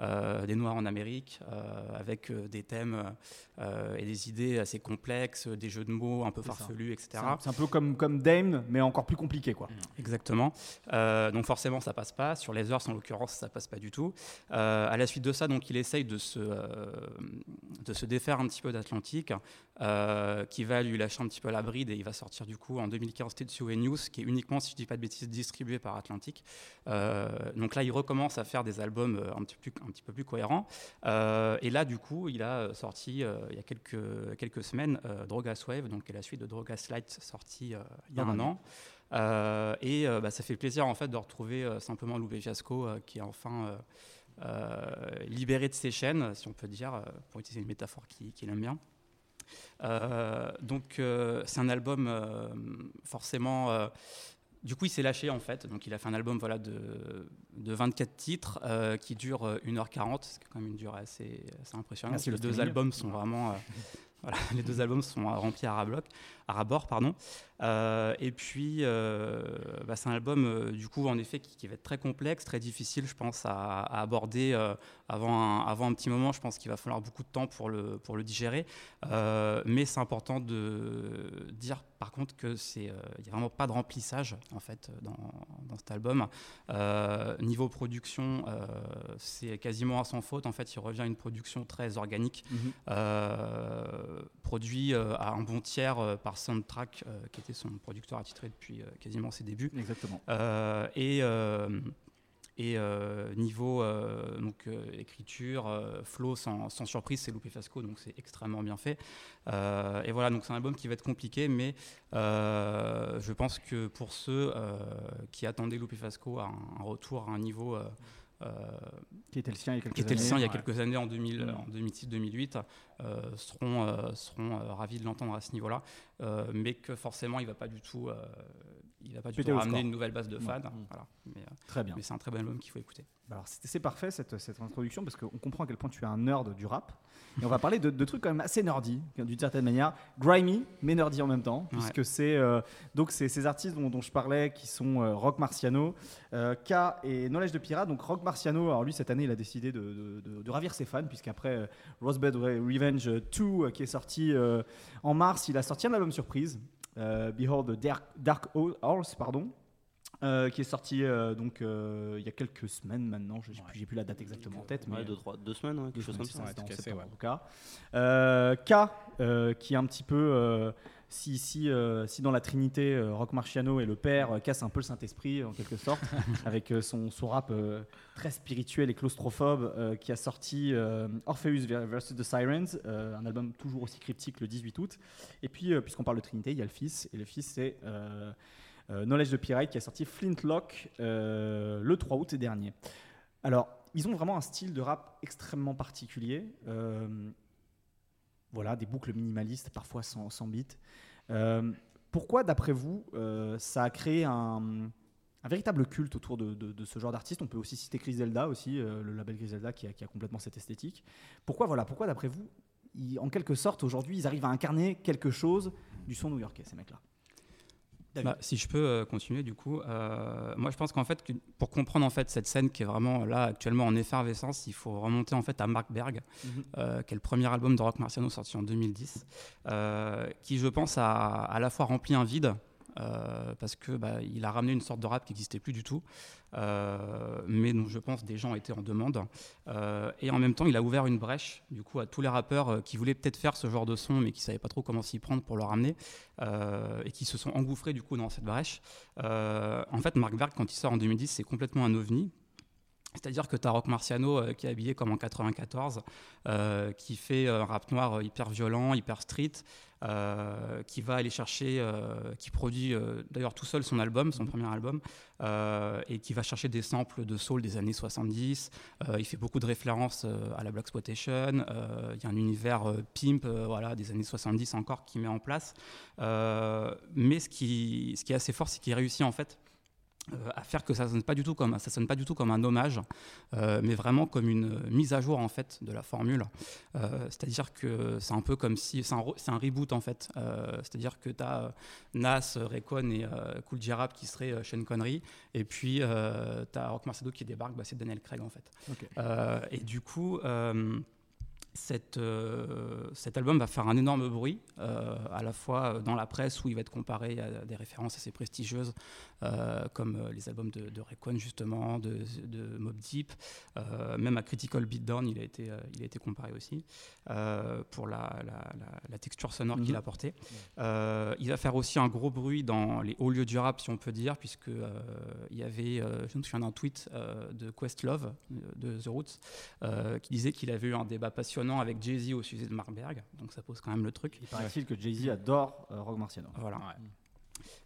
euh, des Noirs en Amérique, euh, avec des thèmes euh, et des idées assez complexes, des jeux de mots un peu farfelus, etc. c'est un peu comme, comme Dame, mais encore plus compliqué, quoi. Exactement. Euh, donc forcément, ça passe pas. Sur les heures, en l'occurrence, ça passe pas du tout. Euh, à la suite de ça, donc il essaye de se, euh, de se défaire un petit peu d'Atlantique, euh, qui va lui lâcher un petit peu la bride et il va sortir du coup en 2015 Tetsuo News, qui est uniquement, si je dis pas de bêtises, distribué par Atlantique. Euh, donc là, il recommence à faire des albums euh, un petit, plus, un petit peu plus cohérents. Euh, et là, du coup, il a sorti il y a quelques, quelques semaines Drogas Wave, donc qui est la suite de Drogas Light, sorti euh, il y a Ah, un an. Euh, et euh, bah, ça fait plaisir en fait de retrouver euh, simplement Loubé Fiasco euh, qui est enfin libéré de ses chaînes, si on peut dire, pour utiliser une métaphore qui- qu'il aime bien. Euh, donc euh, c'est un album euh, forcément. du coup, il s'est lâché en fait. Donc, il a fait un album voilà, de, de 24 titres qui dure euh, 1h40, ce qui est quand même une durée assez, assez impressionnante. Merci, les le deux albums sont vraiment. voilà, les deux albums sont remplis à rabloc, à rabord, pardon. Euh, et puis, euh, bah, c'est un album, euh, du coup, en effet, qui, qui va être très complexe, très difficile, je pense, à, à aborder avant, un, avant un petit moment. Je pense qu'il va falloir beaucoup de temps pour le, pour le digérer. Mais c'est important de dire, par contre, que c'est, euh, il n'y a vraiment pas de remplissage, en fait, dans, dans cet album. Niveau production, c'est quasiment à sans faute. En fait, il revient à une production très organique, euh, produit à un bon tiers par Soundtrack, euh, qui était son producteur attitré depuis euh, quasiment ses débuts. Exactement. Euh, et et euh, niveau euh, donc, euh, écriture, flow, sans, sans surprise, c'est Loupé Fasco, donc c'est extrêmement bien fait. Et voilà, donc c'est un album qui va être compliqué, mais je pense que pour ceux qui attendaient Loupé Fasco à un, un retour à un niveau Qui était le sien il y a quelques qui était le années. sien il y a quelques années, en, 2000, Mm. en 2006-2008, euh, seront, euh, seront euh, ravis de l'entendre à ce niveau-là, euh, mais que forcément il ne va pas du tout, euh, il va pas du tout ramener score. une nouvelle base de Ouais. fans. Mm. Voilà. Mais, euh, Très bien. mais c'est un très bon album qu'il faut écouter. Bah Alors c'est c'est parfait cette, cette introduction parce qu'on comprend à quel point tu es un nerd du rap. Et on va parler de, de trucs quand même assez nerdy d'une certaine manière, grimy mais nerdy en même temps, puisque c'est euh, donc c'est ces artistes dont, dont je parlais qui sont euh, Rock Marciano, euh, K et Knowledge de Pirate. Donc Rock Marciano, alors lui cette année il a décidé de, de- de- de ravir ses fans puisqu'après Rosebud Re- Revenge 2 euh, qui est sorti en mars, il a sorti un album surprise, Behold the Dark, Dark Horse, pardon. Euh, qui est sorti euh, donc euh, il y a quelques semaines maintenant, je n'ai plus, la date exactement en tête, mais Ouais, deux, trois, deux semaines, ouais, quelque chose comme ça. c'était en tout cas. K, qui est un petit peu, si, si, si dans la Trinité, Rock Marciano et le père cassent un peu le Saint-Esprit, en quelque sorte, avec son, son rap très spirituel et claustrophobe, qui a sorti Orpheus vs. The Sirens, un album toujours aussi cryptique le 18 août. Et puis, puisqu'on parle de Trinité, il y a le fils, et le fils, c'est Knowledge de Pirate, qui a sorti Flintlock euh, le 3 août dernier. Alors, ils ont vraiment un style de rap extrêmement particulier. Euh, voilà, des boucles minimalistes, parfois sans, sans beat. Euh, pourquoi, d'après vous, euh, ça a créé un, véritable culte autour de, ce genre d'artiste? On peut aussi citer Griselda, aussi, euh, le label Griselda qui a, qui a complètement cette esthétique. Pourquoi, voilà, pourquoi d'après vous, en quelque sorte, aujourd'hui, ils arrivent à incarner quelque chose du son new-yorkais, ces mecs-là? Bah, si je peux euh, continuer du coup, euh, moi je pense qu'en fait que pour comprendre en fait cette scène qui est vraiment là actuellement en effervescence, il faut remonter en fait à Mark Berg, euh, qui est le premier album de Rock Marciano sorti en 2010, euh, qui je pense a à la fois rempli un vide. Euh, parce que bah, il a ramené une sorte de rap qui n'existait plus du tout, euh, mais dont je pense des gens étaient en demande. Euh, et en même temps, il a ouvert une brèche du coup à tous les rappeurs qui voulaient peut-être faire ce genre de son, mais qui savaient pas trop comment s'y prendre pour le ramener, et qui se sont engouffrés du coup dans cette brèche. En fait, Mark Berg, quand il sort en 2010, c'est complètement un ovni. C'est-à-dire que Rock Marciano euh, qui est habillé comme en 94, euh, qui fait un rap noir euh, hyper violent, hyper street, euh, qui va aller chercher, euh, qui produit euh, d'ailleurs tout seul son album, son premier album, euh, et qui va chercher des samples de soul des années 70. Euh, il fait beaucoup de références euh, à la Black Exploitation. Euh, Il y a un univers euh, pimp euh, voilà, des années 70 encore qui met en place. Euh, mais ce qui, ce qui est assez fort, c'est qu'il réussit en fait euh, à faire que ça sonne pas du tout comme ça sonne pas du tout comme un hommage, euh, mais vraiment comme une mise à jour en fait de la formule. Euh, c'est-à-dire que c'est un peu comme si c'est un, reboot en fait. Euh, c'est-à-dire que tu as Nas, Raycon et euh, Cool J Rap qui seraient euh, Sean Connery, et puis tu as Rock Marciano qui débarque, bah, c'est Daniel Craig en fait. Euh, et du coup. Cette, euh, cet album va faire un énorme bruit, euh, à la fois dans la presse où il va être comparé à des références assez prestigieuses, euh, comme les albums de, de Rayquan justement, de, de Mob Deep, même à Critical Beatdown, il a été, il a été comparé aussi pour la, la- la- la texture sonore qu'il Mhm. a portée. Il va faire aussi un gros bruit dans les hauts lieux du rap, si on peut dire, puisque il y avait, je me souviens d'un tweet de Questlove de The Roots qui disait qu'il avait eu un débat passionnant avec Jay-Z au sujet de Mark Berg, donc ça pose quand même le truc. Il paraît-il que Jay-Z adore euh, Rock Marciano. Voilà.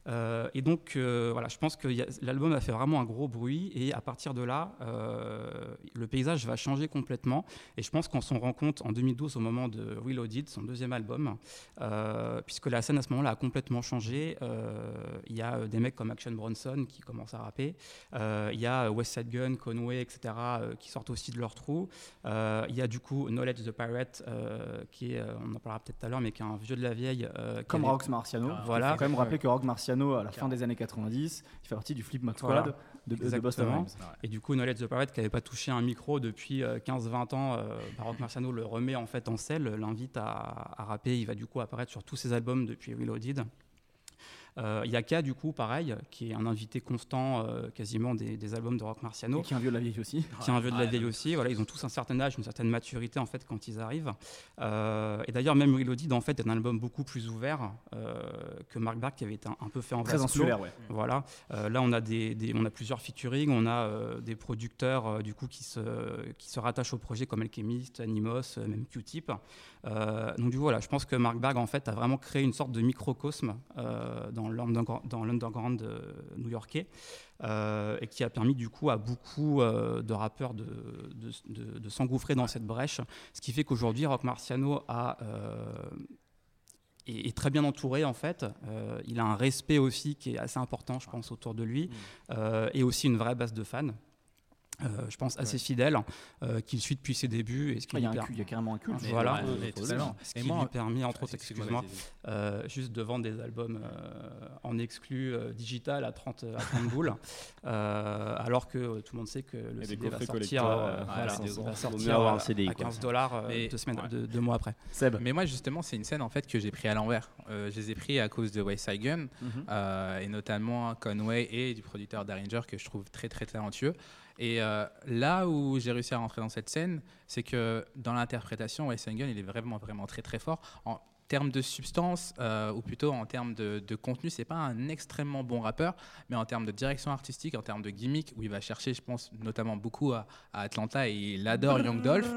Euh, et donc, euh, voilà, je pense que l'album a fait vraiment un gros bruit. Et à partir de là, euh, le paysage va changer complètement. Et je pense qu'on s'en rend compte en 2012, au moment de Reloaded, son deuxième album, euh, puisque la scène à ce moment-là a complètement changé. Euh, Il y a des mecs comme Action Bronson qui commencent à rapper. Euh, Il y a West Side Gun, Conway, etc., euh, qui sortent aussi de leur trou. Euh, Il y a du coup Knowledge the Pirate, euh, qui est, on en parlera peut-être tout à l'heure, mais qui est un vieux de la vieille. euh, Comme avait- Rox Marciano. Voilà. Il faut quand même rappeler que Rock Marciano, à la fin des années 90, il fait partie du Flip Mode Squad Voilà. de, de Boston. Rhymes. Et du coup, Knowledge the Pirate, qui n'avait pas touché un micro depuis euh, 15-20 ans, euh, Baroque Marciano le remet en fait en selle, l'invite à, à rapper. Il va du coup apparaître sur tous ses albums depuis Reloaded. Euh, Il y a K, du coup, pareil, qui est un invité constant euh, quasiment des, des albums de Rock Marciano. Et qui est un vieux de la vieille aussi. Qui est un vieux de la vieille aussi. Voilà, ils ont tous un certain âge, une certaine maturité en fait quand ils arrivent. Euh, et d'ailleurs, même Reloaded en fait est un album beaucoup plus ouvert euh, que Mark Berg qui avait été un, un peu fait en Très insulaire, ouais. Voilà. Là, on a des, des- on a plusieurs featuring, on a des producteurs du coup qui se qui se rattachent au projet comme Alchemist, Animos, même Q-Tip. Donc du coup, voilà, je pense que Mark Berg en fait a vraiment créé une sorte de microcosme dans dans l'underground euh, new-yorkais euh, et qui a permis du coup à beaucoup euh, de rappeurs de, de, de- de s'engouffrer dans cette brèche, ce qui fait qu'aujourd'hui Rock Marciano a est, est très bien entouré en fait. Il a un respect aussi qui est assez important, je pense, autour de lui, euh, et aussi une vraie base de fans. Euh, je pense assez fidèle, euh, qu'il suit depuis ses débuts. Et ce qui Ah, il y a lui un per- cul- il y a carrément un culte. Ah, Voilà. Ouais, mais Ce qui-. Ce moi- lui permet, entre Ah, autres, excuse-moi, euh, juste de vendre des albums euh, en exclu euh, digital à 30, à 30 boules, euh, alors que euh, tout le monde sait que le des CD va sortir, euh, euh, voilà, va euh, CDI, à quoi. 15 dollars euh, deux, semaines, ouais. deux, deux mois après. Seb. Mais moi, justement, c'est une scène en fait que j'ai pris à l'envers. Euh, je les ai pris à cause de West Side Gun, Mhm. euh, et notamment Conway et du producteur Derringer que je trouve très très talentueux. Et euh, là où j'ai réussi à rentrer dans cette scène, c'est que dans l'interprétation, Gun, il est vraiment vraiment très très fort. Termes de substance, euh, ou plutôt en termes de, de contenu, c'est pas un extrêmement bon rappeur, mais en termes de direction artistique, en termes de gimmick, où il va chercher, je pense, notamment beaucoup à, à Atlanta, et il adore Young Dolph.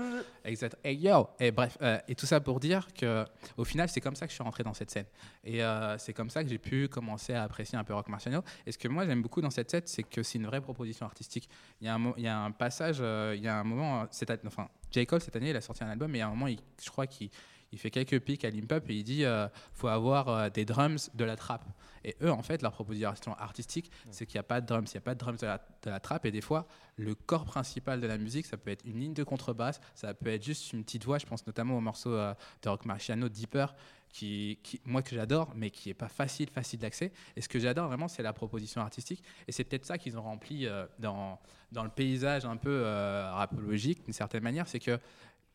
Exact. Et yo Et bref, euh, et tout ça pour dire que, au final, c'est comme ça que je suis rentré dans cette scène. Et euh, c'est comme ça que j'ai pu commencer à apprécier un peu Rock Marciano. Et ce que moi j'aime beaucoup dans cette scène, c'est que c'est une vraie proposition artistique. Il y a un, il y a un passage, il y a un moment, cette, enfin, J. Cole cette année, il a sorti un album, et à un moment, il- je crois qu'il il fait quelques pics à Limp Up et il dit euh, faut avoir euh, des drums de la trappe. Et eux, en fait, leur proposition artistique, c'est qu'il n'y a pas de drums, il n'y a pas de drums de la, de la trappe. Et des fois, le corps principal de la musique, ça peut être une ligne de contrebasse, ça peut être juste une petite voix. Je pense notamment au morceau euh, de Rock Marciano, Deeper, qui, qui- moi que j'adore, mais qui est pas facile, facile d'accès. Et ce que j'adore vraiment, c'est la proposition artistique. Et c'est peut-être ça qu'ils ont rempli euh, dans, dans le paysage un peu euh, rapologique, d'une certaine manière, c'est que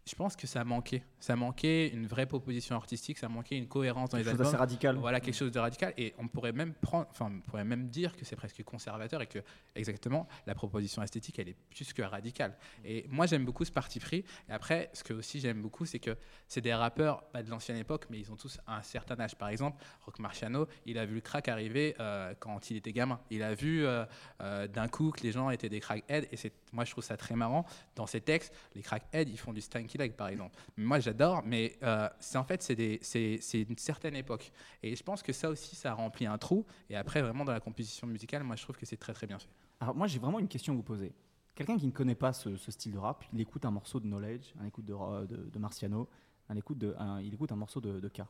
je pense que ça manquait. Ça manquait une vraie proposition artistique, ça manquait une cohérence dans Quelque les chose albums. d'assez radical. Voilà, quelque chose de radical. Et on pourrait même prendre, enfin, on pourrait même dire que c'est presque conservateur et que exactement la proposition esthétique, elle est plus que radicale. Et moi, j'aime beaucoup ce parti pris. Et après, ce que aussi j'aime beaucoup, c'est que c'est des rappeurs pas de l'ancienne époque, mais ils ont tous un certain âge. Par exemple, Rock Marciano, il a vu le crack arriver euh, quand il était gamin. Il a vu euh, euh, d'un coup que les gens étaient des crackheads. Et moi, je trouve ça très marrant. Dans ces textes, les crackheads, ils font du par exemple. Moi, j'adore, mais euh, c'est en fait, c'est, une certaine époque. Et je pense que ça aussi, ça remplit un trou. Et après, vraiment, dans la composition musicale, moi, je trouve que c'est très, très bien fait. Alors moi j'ai vraiment une question à vous poser. Quelqu'un qui ne connaît pas ce, ce style de rap, il écoute un morceau de Knowledge, un écoute de, ro- de, de Marciano, un écoute de, un- il écoute un morceau de, de K.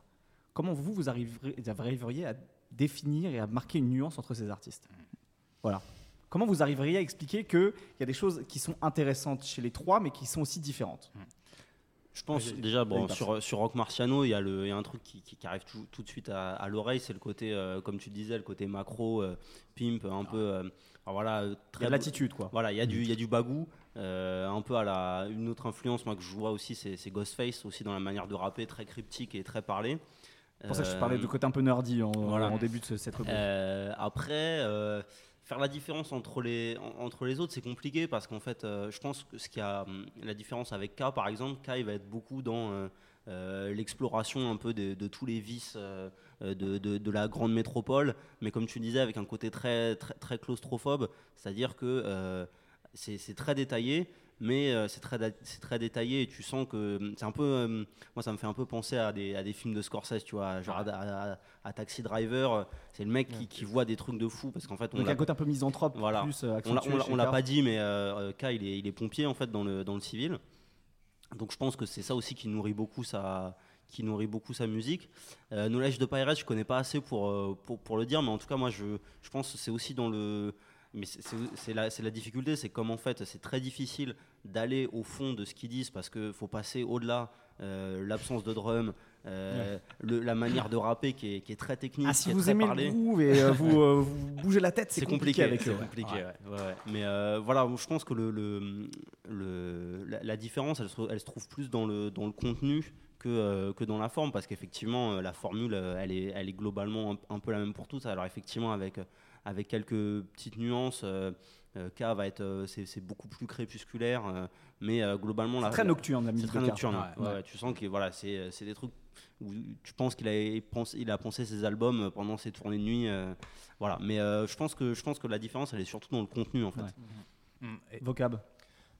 Comment vous, vous arriverez- vous arriveriez à définir et à marquer une nuance entre ces artistes? Voilà. Comment vous arriveriez à expliquer qu'il y a des choses qui sont intéressantes chez les trois, mais qui sont aussi différentes? Je pense déjà, bon, sur, sur Rock Marciano, il y, a le- y a un truc qui, qui- qui arrive tout, tout de suite à, à l'oreille, c'est le côté, euh, comme tu disais, le côté macro, euh, pimp, un peu. euh, voilà, de l'attitude, quoi. Voilà, il y a du, y a du bagou, euh, un peu à la. Une autre influence, moi, que je vois aussi, c'est Ghostface, aussi dans la manière de rapper, très cryptique et très parlé. C'est pour ça que je parlais de côté un peu nerdy en, voilà. en début de ce- cette rubrique. après, faire la différence entre les, en- entre les autres, c'est compliqué parce qu'en fait, euh, je pense que ce qui a hum, la différence avec K, par exemple, K, va être beaucoup dans euh, euh, l'exploration un peu de, tous les vices de, de- la grande métropole, mais comme tu disais, avec un côté très, très, très claustrophobe, c'est-à-dire que c'est très détaillé. Mais euh, c'est très, c'est très détaillé et tu sens que hum, c'est un peu. euh, moi, ça me fait un peu penser à des, à des films de Scorsese, tu vois, genre à, à- à Taxi Driver. euh, C'est le mec qui, qui voit des trucs de fou parce qu'en fait, on Donc un côté un peu misanthrope, voilà. plus euh, on l'a- pas dit, mais euh, K, il est, il est pompier en fait dans le, dans le civil. Donc je pense que c'est ça aussi qui nourrit beaucoup sa, qui nourrit beaucoup sa musique. Euh, Knowledge de Pirates, je connais pas assez pour, euh, pour, pour le dire, mais en tout cas, moi, je, je pense que c'est aussi dans le. Mais c'est- la, la difficulté, c'est comme en fait, c'est très difficile d'aller au fond de ce qu'ils disent parce qu'il faut passer au-delà. euh, l'absence de drum, euh, le- la manière de rapper qui est, qui est très technique, Ah, si qui est vous très aimez parlé. le groove et euh, vous, vous bougez la tête, c'est compliqué, compliqué, avec eux. compliqué, Ouais. ouais. Mais voilà, je pense que le, le, le- la, la différence, elle se, elle se trouve plus dans le, dans le contenu que, que dans la forme, parce qu'effectivement, la formule, elle est, elle est globalement un, un peu la même pour tous. Alors effectivement, avec, avec quelques petites nuances, euh, euh, K va être, euh, c'est c'est beaucoup plus crépusculaire, euh, mais euh, globalement, la- très nocturne, la musique très nocturne. Ouais, ouais, ouais. ouais, tu sens que voilà, c'est c'est des trucs où tu penses qu'il a pensé, il a pensé ses albums pendant ses tournées de nuit, euh, voilà. Mais euh, je pense que je pense que la différence, elle est surtout dans le contenu en fait. Vocab.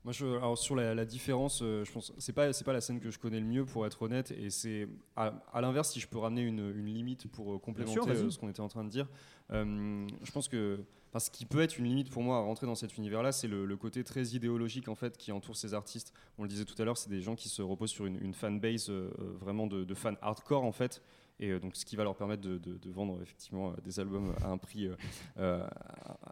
Moi, je, alors sur la, la différence, euh, je pense c'est pas c'est pas la scène que je connais le mieux pour être honnête, et c'est à, à l'inverse si je peux ramener une, une limite pour euh, complémenter sûr, euh, ce qu'on était en train de dire. euh, je pense que ce qui peut être une limite pour moi à rentrer dans cet univers-là, c'est le, le côté très idéologique en fait qui entoure ces artistes. On le disait tout à l'heure, c'est des gens qui se reposent sur une, une fanbase euh, vraiment de, de fans hardcore en fait. Et euh, donc, ce qui va leur permettre de, de- de vendre effectivement euh, des albums à un prix euh,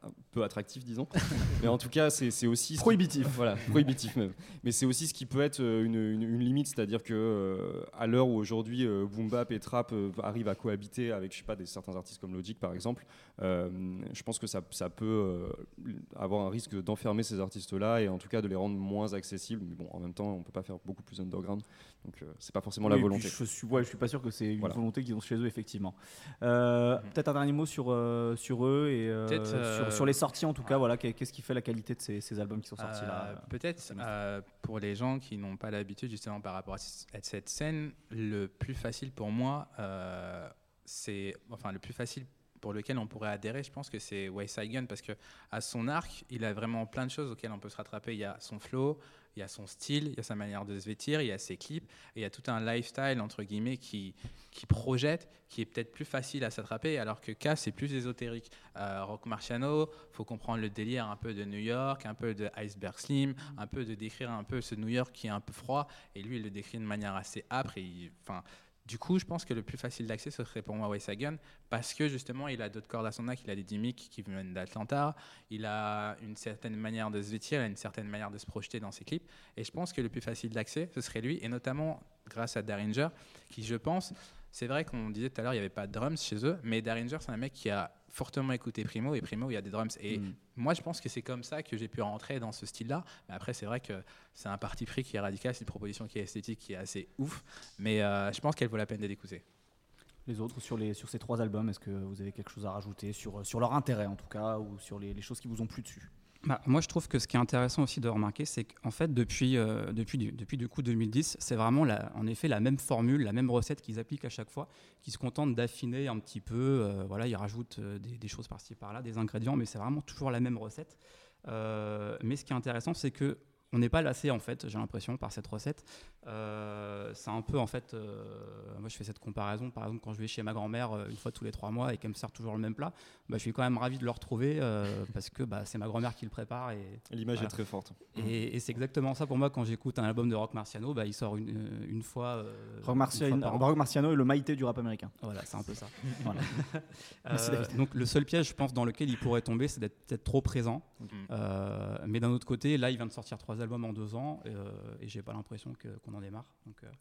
un peu attractif, disons. Mais en tout cas, c'est aussi. qui- Prohibitif. voilà, prohibitif même. Mais c'est aussi ce qui peut être une, une- une limite, c'est-à-dire que euh, à l'heure où aujourd'hui euh, boom bap et trap arrivent à cohabiter avec, je sais pas, des, certains artistes comme Logic par exemple, je pense que ça, ça peut euh, avoir un risque d'enfermer ces artistes-là et en tout cas de les rendre moins accessibles. Mais bon, en même temps, on peut pas faire beaucoup plus underground, donc euh, c'est pas forcément la Oui, volonté. Je suis, ouais, je suis pas sûr que c'est une Voilà. volonté qu'ils ont chez eux, effectivement. Euh, Mhm. Peut-être un dernier mot sur, euh, sur eux et euh, sur, euh, sur les sorties, en tout cas. Voilà, qu'est- Qu'est-ce qui fait la qualité de ces, ces albums qui sont sortis là Euh, euh, Peut-être euh, pour les gens qui n'ont pas l'habitude justement par rapport à cette scène, le plus facile pour moi, euh, c'est enfin le plus facile pour lequel on pourrait adhérer, je pense que c'est Side Gun parce que à son arc, il a vraiment plein de choses auxquelles on peut se rattraper. Il y a son flow, il y a son style, il y a sa manière de se vêtir, il y a ses clips, et il y a tout un lifestyle entre guillemets qui qui projette, qui est peut-être plus facile à s'attraper, alors que K c'est plus ésotérique. Euh, Rock Marciano, faut comprendre le délire un peu de New York, un peu de Iceberg Slim, un peu de décrire un peu ce New York qui est un peu froid, et lui il le décrit de manière assez âpre. Du coup, je pense que le plus facile d'accès, ce serait pour moi Wes Hagen, parce que justement, il a d'autres cordes à son arc, il a des gimmicks qui viennent d'Atlanta, il a une certaine manière de se vêtir, il a une certaine manière de se projeter dans ses clips, et je pense que le plus facile d'accès, ce serait lui, et notamment grâce à Daringer, qui, je pense, c'est vrai qu'on disait tout à l'heure, il n'y avait pas de drums chez eux, mais Daringer, c'est un mec qui a fortement écouté Primo, et Primo, il y a des drums. Et Mm. moi, je pense que c'est comme ça que j'ai pu rentrer dans ce style-là. Mais après, c'est vrai que c'est un parti pris qui est radical, c'est une proposition qui est esthétique, qui est assez ouf. Mais euh, je pense qu'elle vaut la peine d'être écoutée. Les autres, sur, les, sur ces trois albums, est-ce que vous avez quelque chose à rajouter sur, sur leur intérêt, en tout cas, ou sur les, les choses qui vous ont plu dessus? Bah, moi, je trouve que ce qui est intéressant aussi de remarquer, c'est qu'en fait, depuis, euh, depuis, du- depuis du coup 2010, c'est vraiment en effet la même formule, la même recette qu'ils appliquent à chaque fois, qui se contentent d'affiner un petit peu. euh, voilà, ils rajoutent euh, des, choses par-ci par-là, des ingrédients, mais c'est vraiment toujours la même recette. Mais ce qui est intéressant, c'est que on n'est pas lassé en fait, j'ai l'impression, par cette recette. Euh, c'est un peu en fait, euh, moi je fais cette comparaison, par exemple quand je vais chez ma grand-mère euh, une fois tous les trois mois et qu'elle me sert toujours le même plat, bah, je suis quand même ravi de le retrouver euh, parce que bah, c'est ma grand-mère qui le prépare et L'image voilà. est très forte. Et, et c'est exactement ça pour moi quand j'écoute un album de Rock Marciano, bah, il sort une, une fois. euh, Rock, une Marciano, fois par an. Rock Marciano est le maïté du rap américain. Voilà, c'est un peu ça. Voilà. Euh, donc le seul piège, je pense, dans lequel il pourrait tomber, c'est d'être peut-être trop présent. Mais d'un autre côté, là, il vient de sortir trois albums en deux ans euh, et j'ai pas l'impression qu'on en démarre. Donc euh,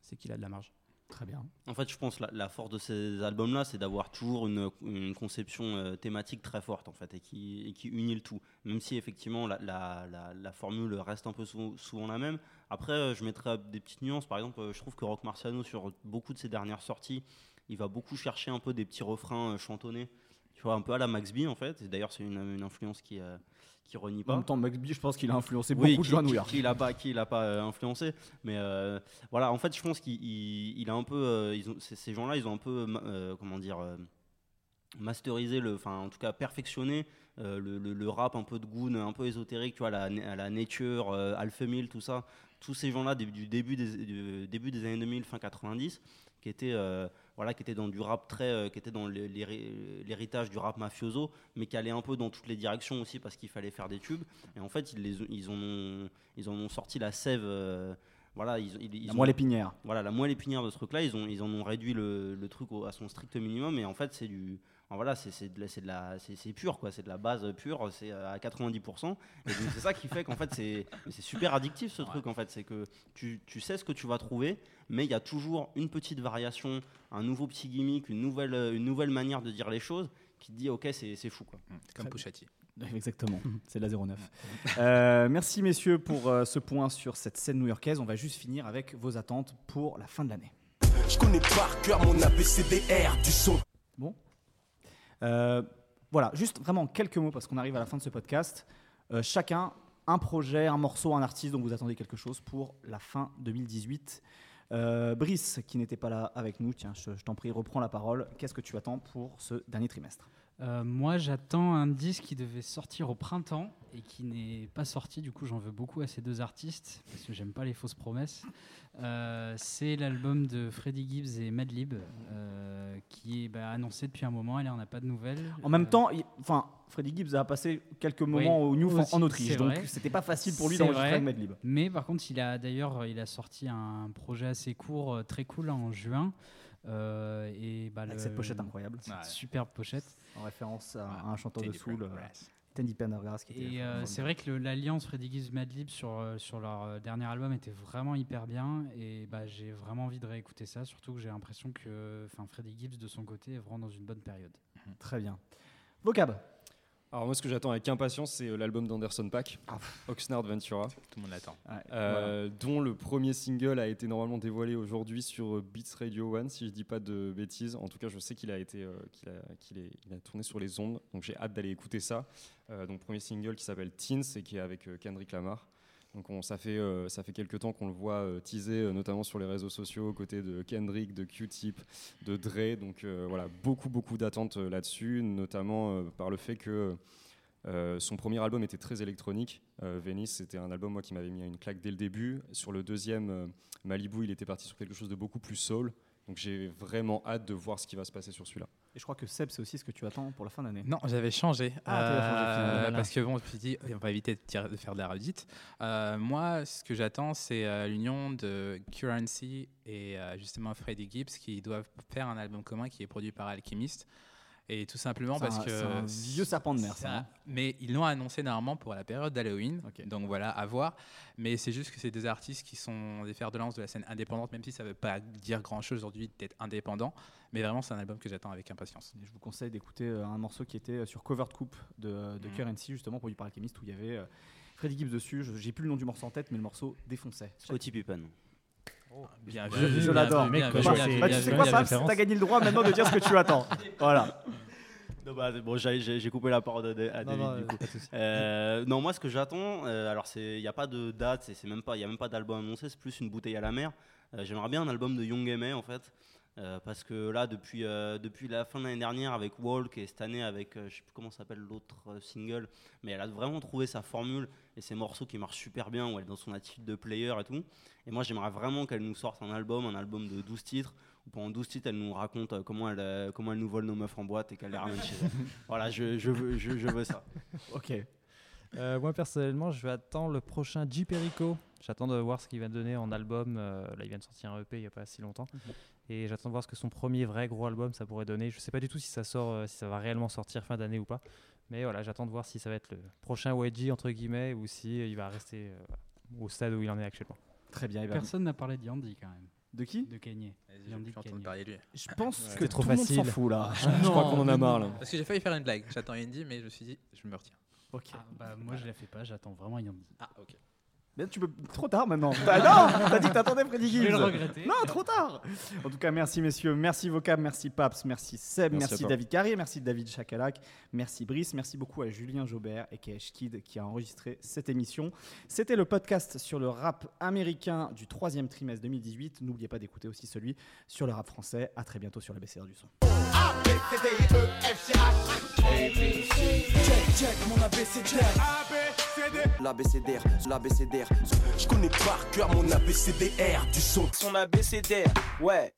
c'est qu'il a de la marge. Très bien. En fait, je pense que la, la force de ces albums-là, c'est d'avoir toujours une, une conception euh, thématique très forte, en fait, et qui, et qui unit le tout. Même si, effectivement, la, la- la- la formule reste un peu sou- souvent la même. Après, euh, je mettrais des petites nuances. Par exemple, euh, je trouve que Rock Marciano, sur beaucoup de ses dernières sorties, il va beaucoup chercher un peu des petits refrains euh, chantonnés. Tu vois, un peu à la Max B, en fait. D'ailleurs, c'est une, une influence qui, euh, qui renie En pas. même temps, B, je pense qu'il a influencé Oui, beaucoup de gens à New qui- York. Qui l'a pas, qui l'a pas euh, influencé. Mais euh, voilà, en fait, je pense qu'il il- il a un peu, euh, ils ont, ces, gens-là, ils ont un peu, euh, comment dire, masterisé le, enfin, en tout cas, perfectionné le, le- le rap un peu de goon, un peu ésotérique, tu vois, la, la nature, Alpha Mill, tout ça. Tous ces gens-là du, début des, du début des années 2000, fin 90, qui étaient, voilà, qui étaient dans du rap très, euh, qui étaient dans l'hé- l'héritage du rap mafioso, mais qui allaient un peu dans toutes les directions aussi parce qu'il fallait faire des tubes. Et en fait, ils, les, ont- ils, en, ont, ils en ont sorti la sève. euh, voilà, ils, ils- ils La ont- moelle épinière. Voilà, la moelle épinière de ce truc-là, ils, ont, ils en ont réduit le, le truc au- à son strict minimum. Et en fait, c'est du. Enfin, voilà, c'est c'est de la- c'est de la, c'est c'est pur quoi, c'est de la base pure, c'est à 90%. Et donc c'est ça qui fait qu'en fait c'est c'est super addictif ce truc en fait, c'est que tu, tu sais ce que tu vas trouver, mais il y a toujours une petite variation, un nouveau petit gimmick, une nouvelle, une nouvelle manière de dire les choses qui te dit ok c'est c'est fou quoi. Comme Pouchati. Exactement, c'est de la 09. Euh, merci messieurs pour euh, ce point sur cette scène new-yorkaise. On va juste finir avec vos attentes pour la fin de l'année. Je connais par cœur mon ABCDR du son. Bon. Euh, voilà, juste vraiment quelques mots parce qu'on arrive à la fin de ce podcast. Euh, chacun, un projet, un morceau, un artiste dont vous attendez quelque chose pour la fin 2018. Euh, Brice, qui n'était pas là avec nous, tiens, je, je t'en prie, reprends la parole. Qu'est-ce que tu attends pour ce dernier trimestre? Euh, moi, j'attends un disque qui devait sortir au printemps et qui n'est pas sorti. Du coup, j'en veux beaucoup à ces deux artistes parce que j'aime pas les fausses promesses. Euh, c'est l'album de Freddie Gibbs et Madlib euh, qui est bah, annoncé depuis un moment et là, on n'a pas de nouvelles. En même Euh, temps, enfin, Freddie Gibbs a passé quelques moments au Newf en- aussi, en Autriche, donc c'était pas facile pour lui d'enregistrer avec Madlib. Mais par contre, il a d'ailleurs, il a sorti un projet assez court, très cool en juin. Euh, et bah, Avec le- cette pochette incroyable. cette Ouais. superbe pochette. En référence à, à un chanteur de soul, euh, Pendergrass. Teddy Pendergrass, qui était Et euh, c'est vrai que le- l'alliance Freddie Gibbs Madlib sur, euh, sur leur euh, dernier album était vraiment hyper bien et bah, j'ai vraiment envie de réécouter ça, surtout que j'ai l'impression que enfin, Freddie Gibbs de son côté est vraiment dans une bonne période. Très bien. Vocab Alors moi, ce que j'attends avec impatience, c'est euh, l'album d'Anderson Pack, Oxnard Ventura. Tout le monde l'attend. Euh, dont le premier single a été normalement dévoilé aujourd'hui sur euh, Beats Radio One, si je dis pas de bêtises. En tout cas, je sais qu'il a été, euh, qu'il a, qu'il est- il a tourné sur les ondes, donc j'ai hâte d'aller écouter ça. Euh, donc premier single qui s'appelle Teens et qui est avec euh, Kendrick Lamar. Donc on, ça fait euh, ça fait quelques temps qu'on le voit euh, teaser, euh, notamment sur les réseaux sociaux, aux côtés de Kendrick, de Q-Tip, de Dre. Donc euh, voilà, beaucoup beaucoup d'attentes là-dessus, notamment par le fait que son premier album était très électronique. Venice, c'était un album moi qui m'avait mis une claque dès le début. Sur le deuxième, Malibu, il était parti sur quelque chose de beaucoup plus soul. Donc j'ai vraiment hâte de voir ce qui va se passer sur celui-là. Et je crois que Seb, c'est aussi ce que tu attends pour la fin d'année. Non, j'avais changé. Ah, changé, Euh. Parce que bon, je me suis dit, on va éviter de, faire de la redite. Euh, moi, ce que j'attends, c'est euh, l'union de Currency et justement Freddie Gibbs qui doivent faire un album commun qui est produit par Alchemist. Et tout simplement parce un- que. c'est un vieux serpent de mer, ça, hein. Mais ils l'ont annoncé normalement pour la période d'Halloween. Donc voilà, à voir. Mais c'est juste que c'est deux artistes qui sont des fers de lance de la scène indépendante, même si ça ne veut pas dire grand chose aujourd'hui d'être indépendant. Mais vraiment, c'est un album que j'attends avec impatience. Et je vous conseille d'écouter euh, un morceau qui était euh, sur Covered Coupe de, de Mhm. Currency, justement, produit par Alchemist, où il y avait euh, Freddie Gibbs dessus. Je- J'ai plus le nom du morceau en tête, mais le morceau défonçait. Scottie Pippen. Bien Je, vu, je l'adore. bien tu sais quoi, Fabs. T'as gagné le droit maintenant de dire ce que tu attends. Voilà. Non, bah, bon, j'ai- coupé la parole à, David non, du euh, coup. Euh, non, moi ce que j'attends, euh, alors c'est, il n'y a pas de date, c'est c'est même pas, il y a même pas d'album annoncé, c'est plus une bouteille à la mer. Euh, J'aimerais bien un album de Young M.A. en fait, euh, parce que là depuis euh, depuis la fin de l'année dernière avec Walk et cette année avec, euh, je sais plus comment s'appelle l'autre euh, single, mais elle a vraiment trouvé sa formule et ses morceaux qui marchent super bien où elle est dans son attitude de player et tout. Et moi j'aimerais vraiment qu'elle nous sorte un album, un album de 12 titres où pendant 12 titres elle nous raconte comment elle comment elle nous vole nos meufs en boîte et qu'elle les ramène chez elle. Voilà, je, je veux je, je veux ça. Ok. Euh, moi personnellement, je vais attendre le prochain J Perico. J'attends de voir ce qu'il va donner en album. Euh, là, il vient de sortir un EP il n'y a pas si longtemps. Et j'attends de voir ce que son premier vrai gros album ça pourrait donner. Je sais pas du tout si ça sort, euh, si ça va réellement sortir fin d'année ou pas. Mais voilà, j'attends de voir si ça va être le prochain YG entre guillemets ou si euh, il va rester euh, au stade où il en est actuellement. Très bien. Personne n'a parlé de Yandy quand même. De qui? De Kanye. Yandy parler de lui. Je pense Ouais. que C'est trop tout le monde s'en facile. fout là. Je crois qu'on en a marre là. Parce que j'ai failli faire une blague. J'attends Indy, mais je me suis dit, je me retiens. Ok. Ah, bah, moi je la fais pas, j'attends vraiment Yandy. Ah, ok. Mais tu peux trop tard maintenant. T'as- non, t'as dit que t'attendais Freddy Je vais Gibbs. le regretter. Non, trop tard. En tout cas, merci messieurs, merci Vocab, merci Paps, merci Seb, Merci. David Carrier, merci David Chakalac, merci Brice, merci beaucoup à Julien Jobert et KH Kid qui a enregistré cette émission. C'était le podcast sur le rap américain du troisième trimestre 2018. N'oubliez pas d'écouter aussi celui sur le rap français. À très bientôt sur la BCR du son. Mon ABCDR. L'ABCDR, l'ABCDR. Je connais par cœur mon ABCDR du son. Son ABCDR, ouais.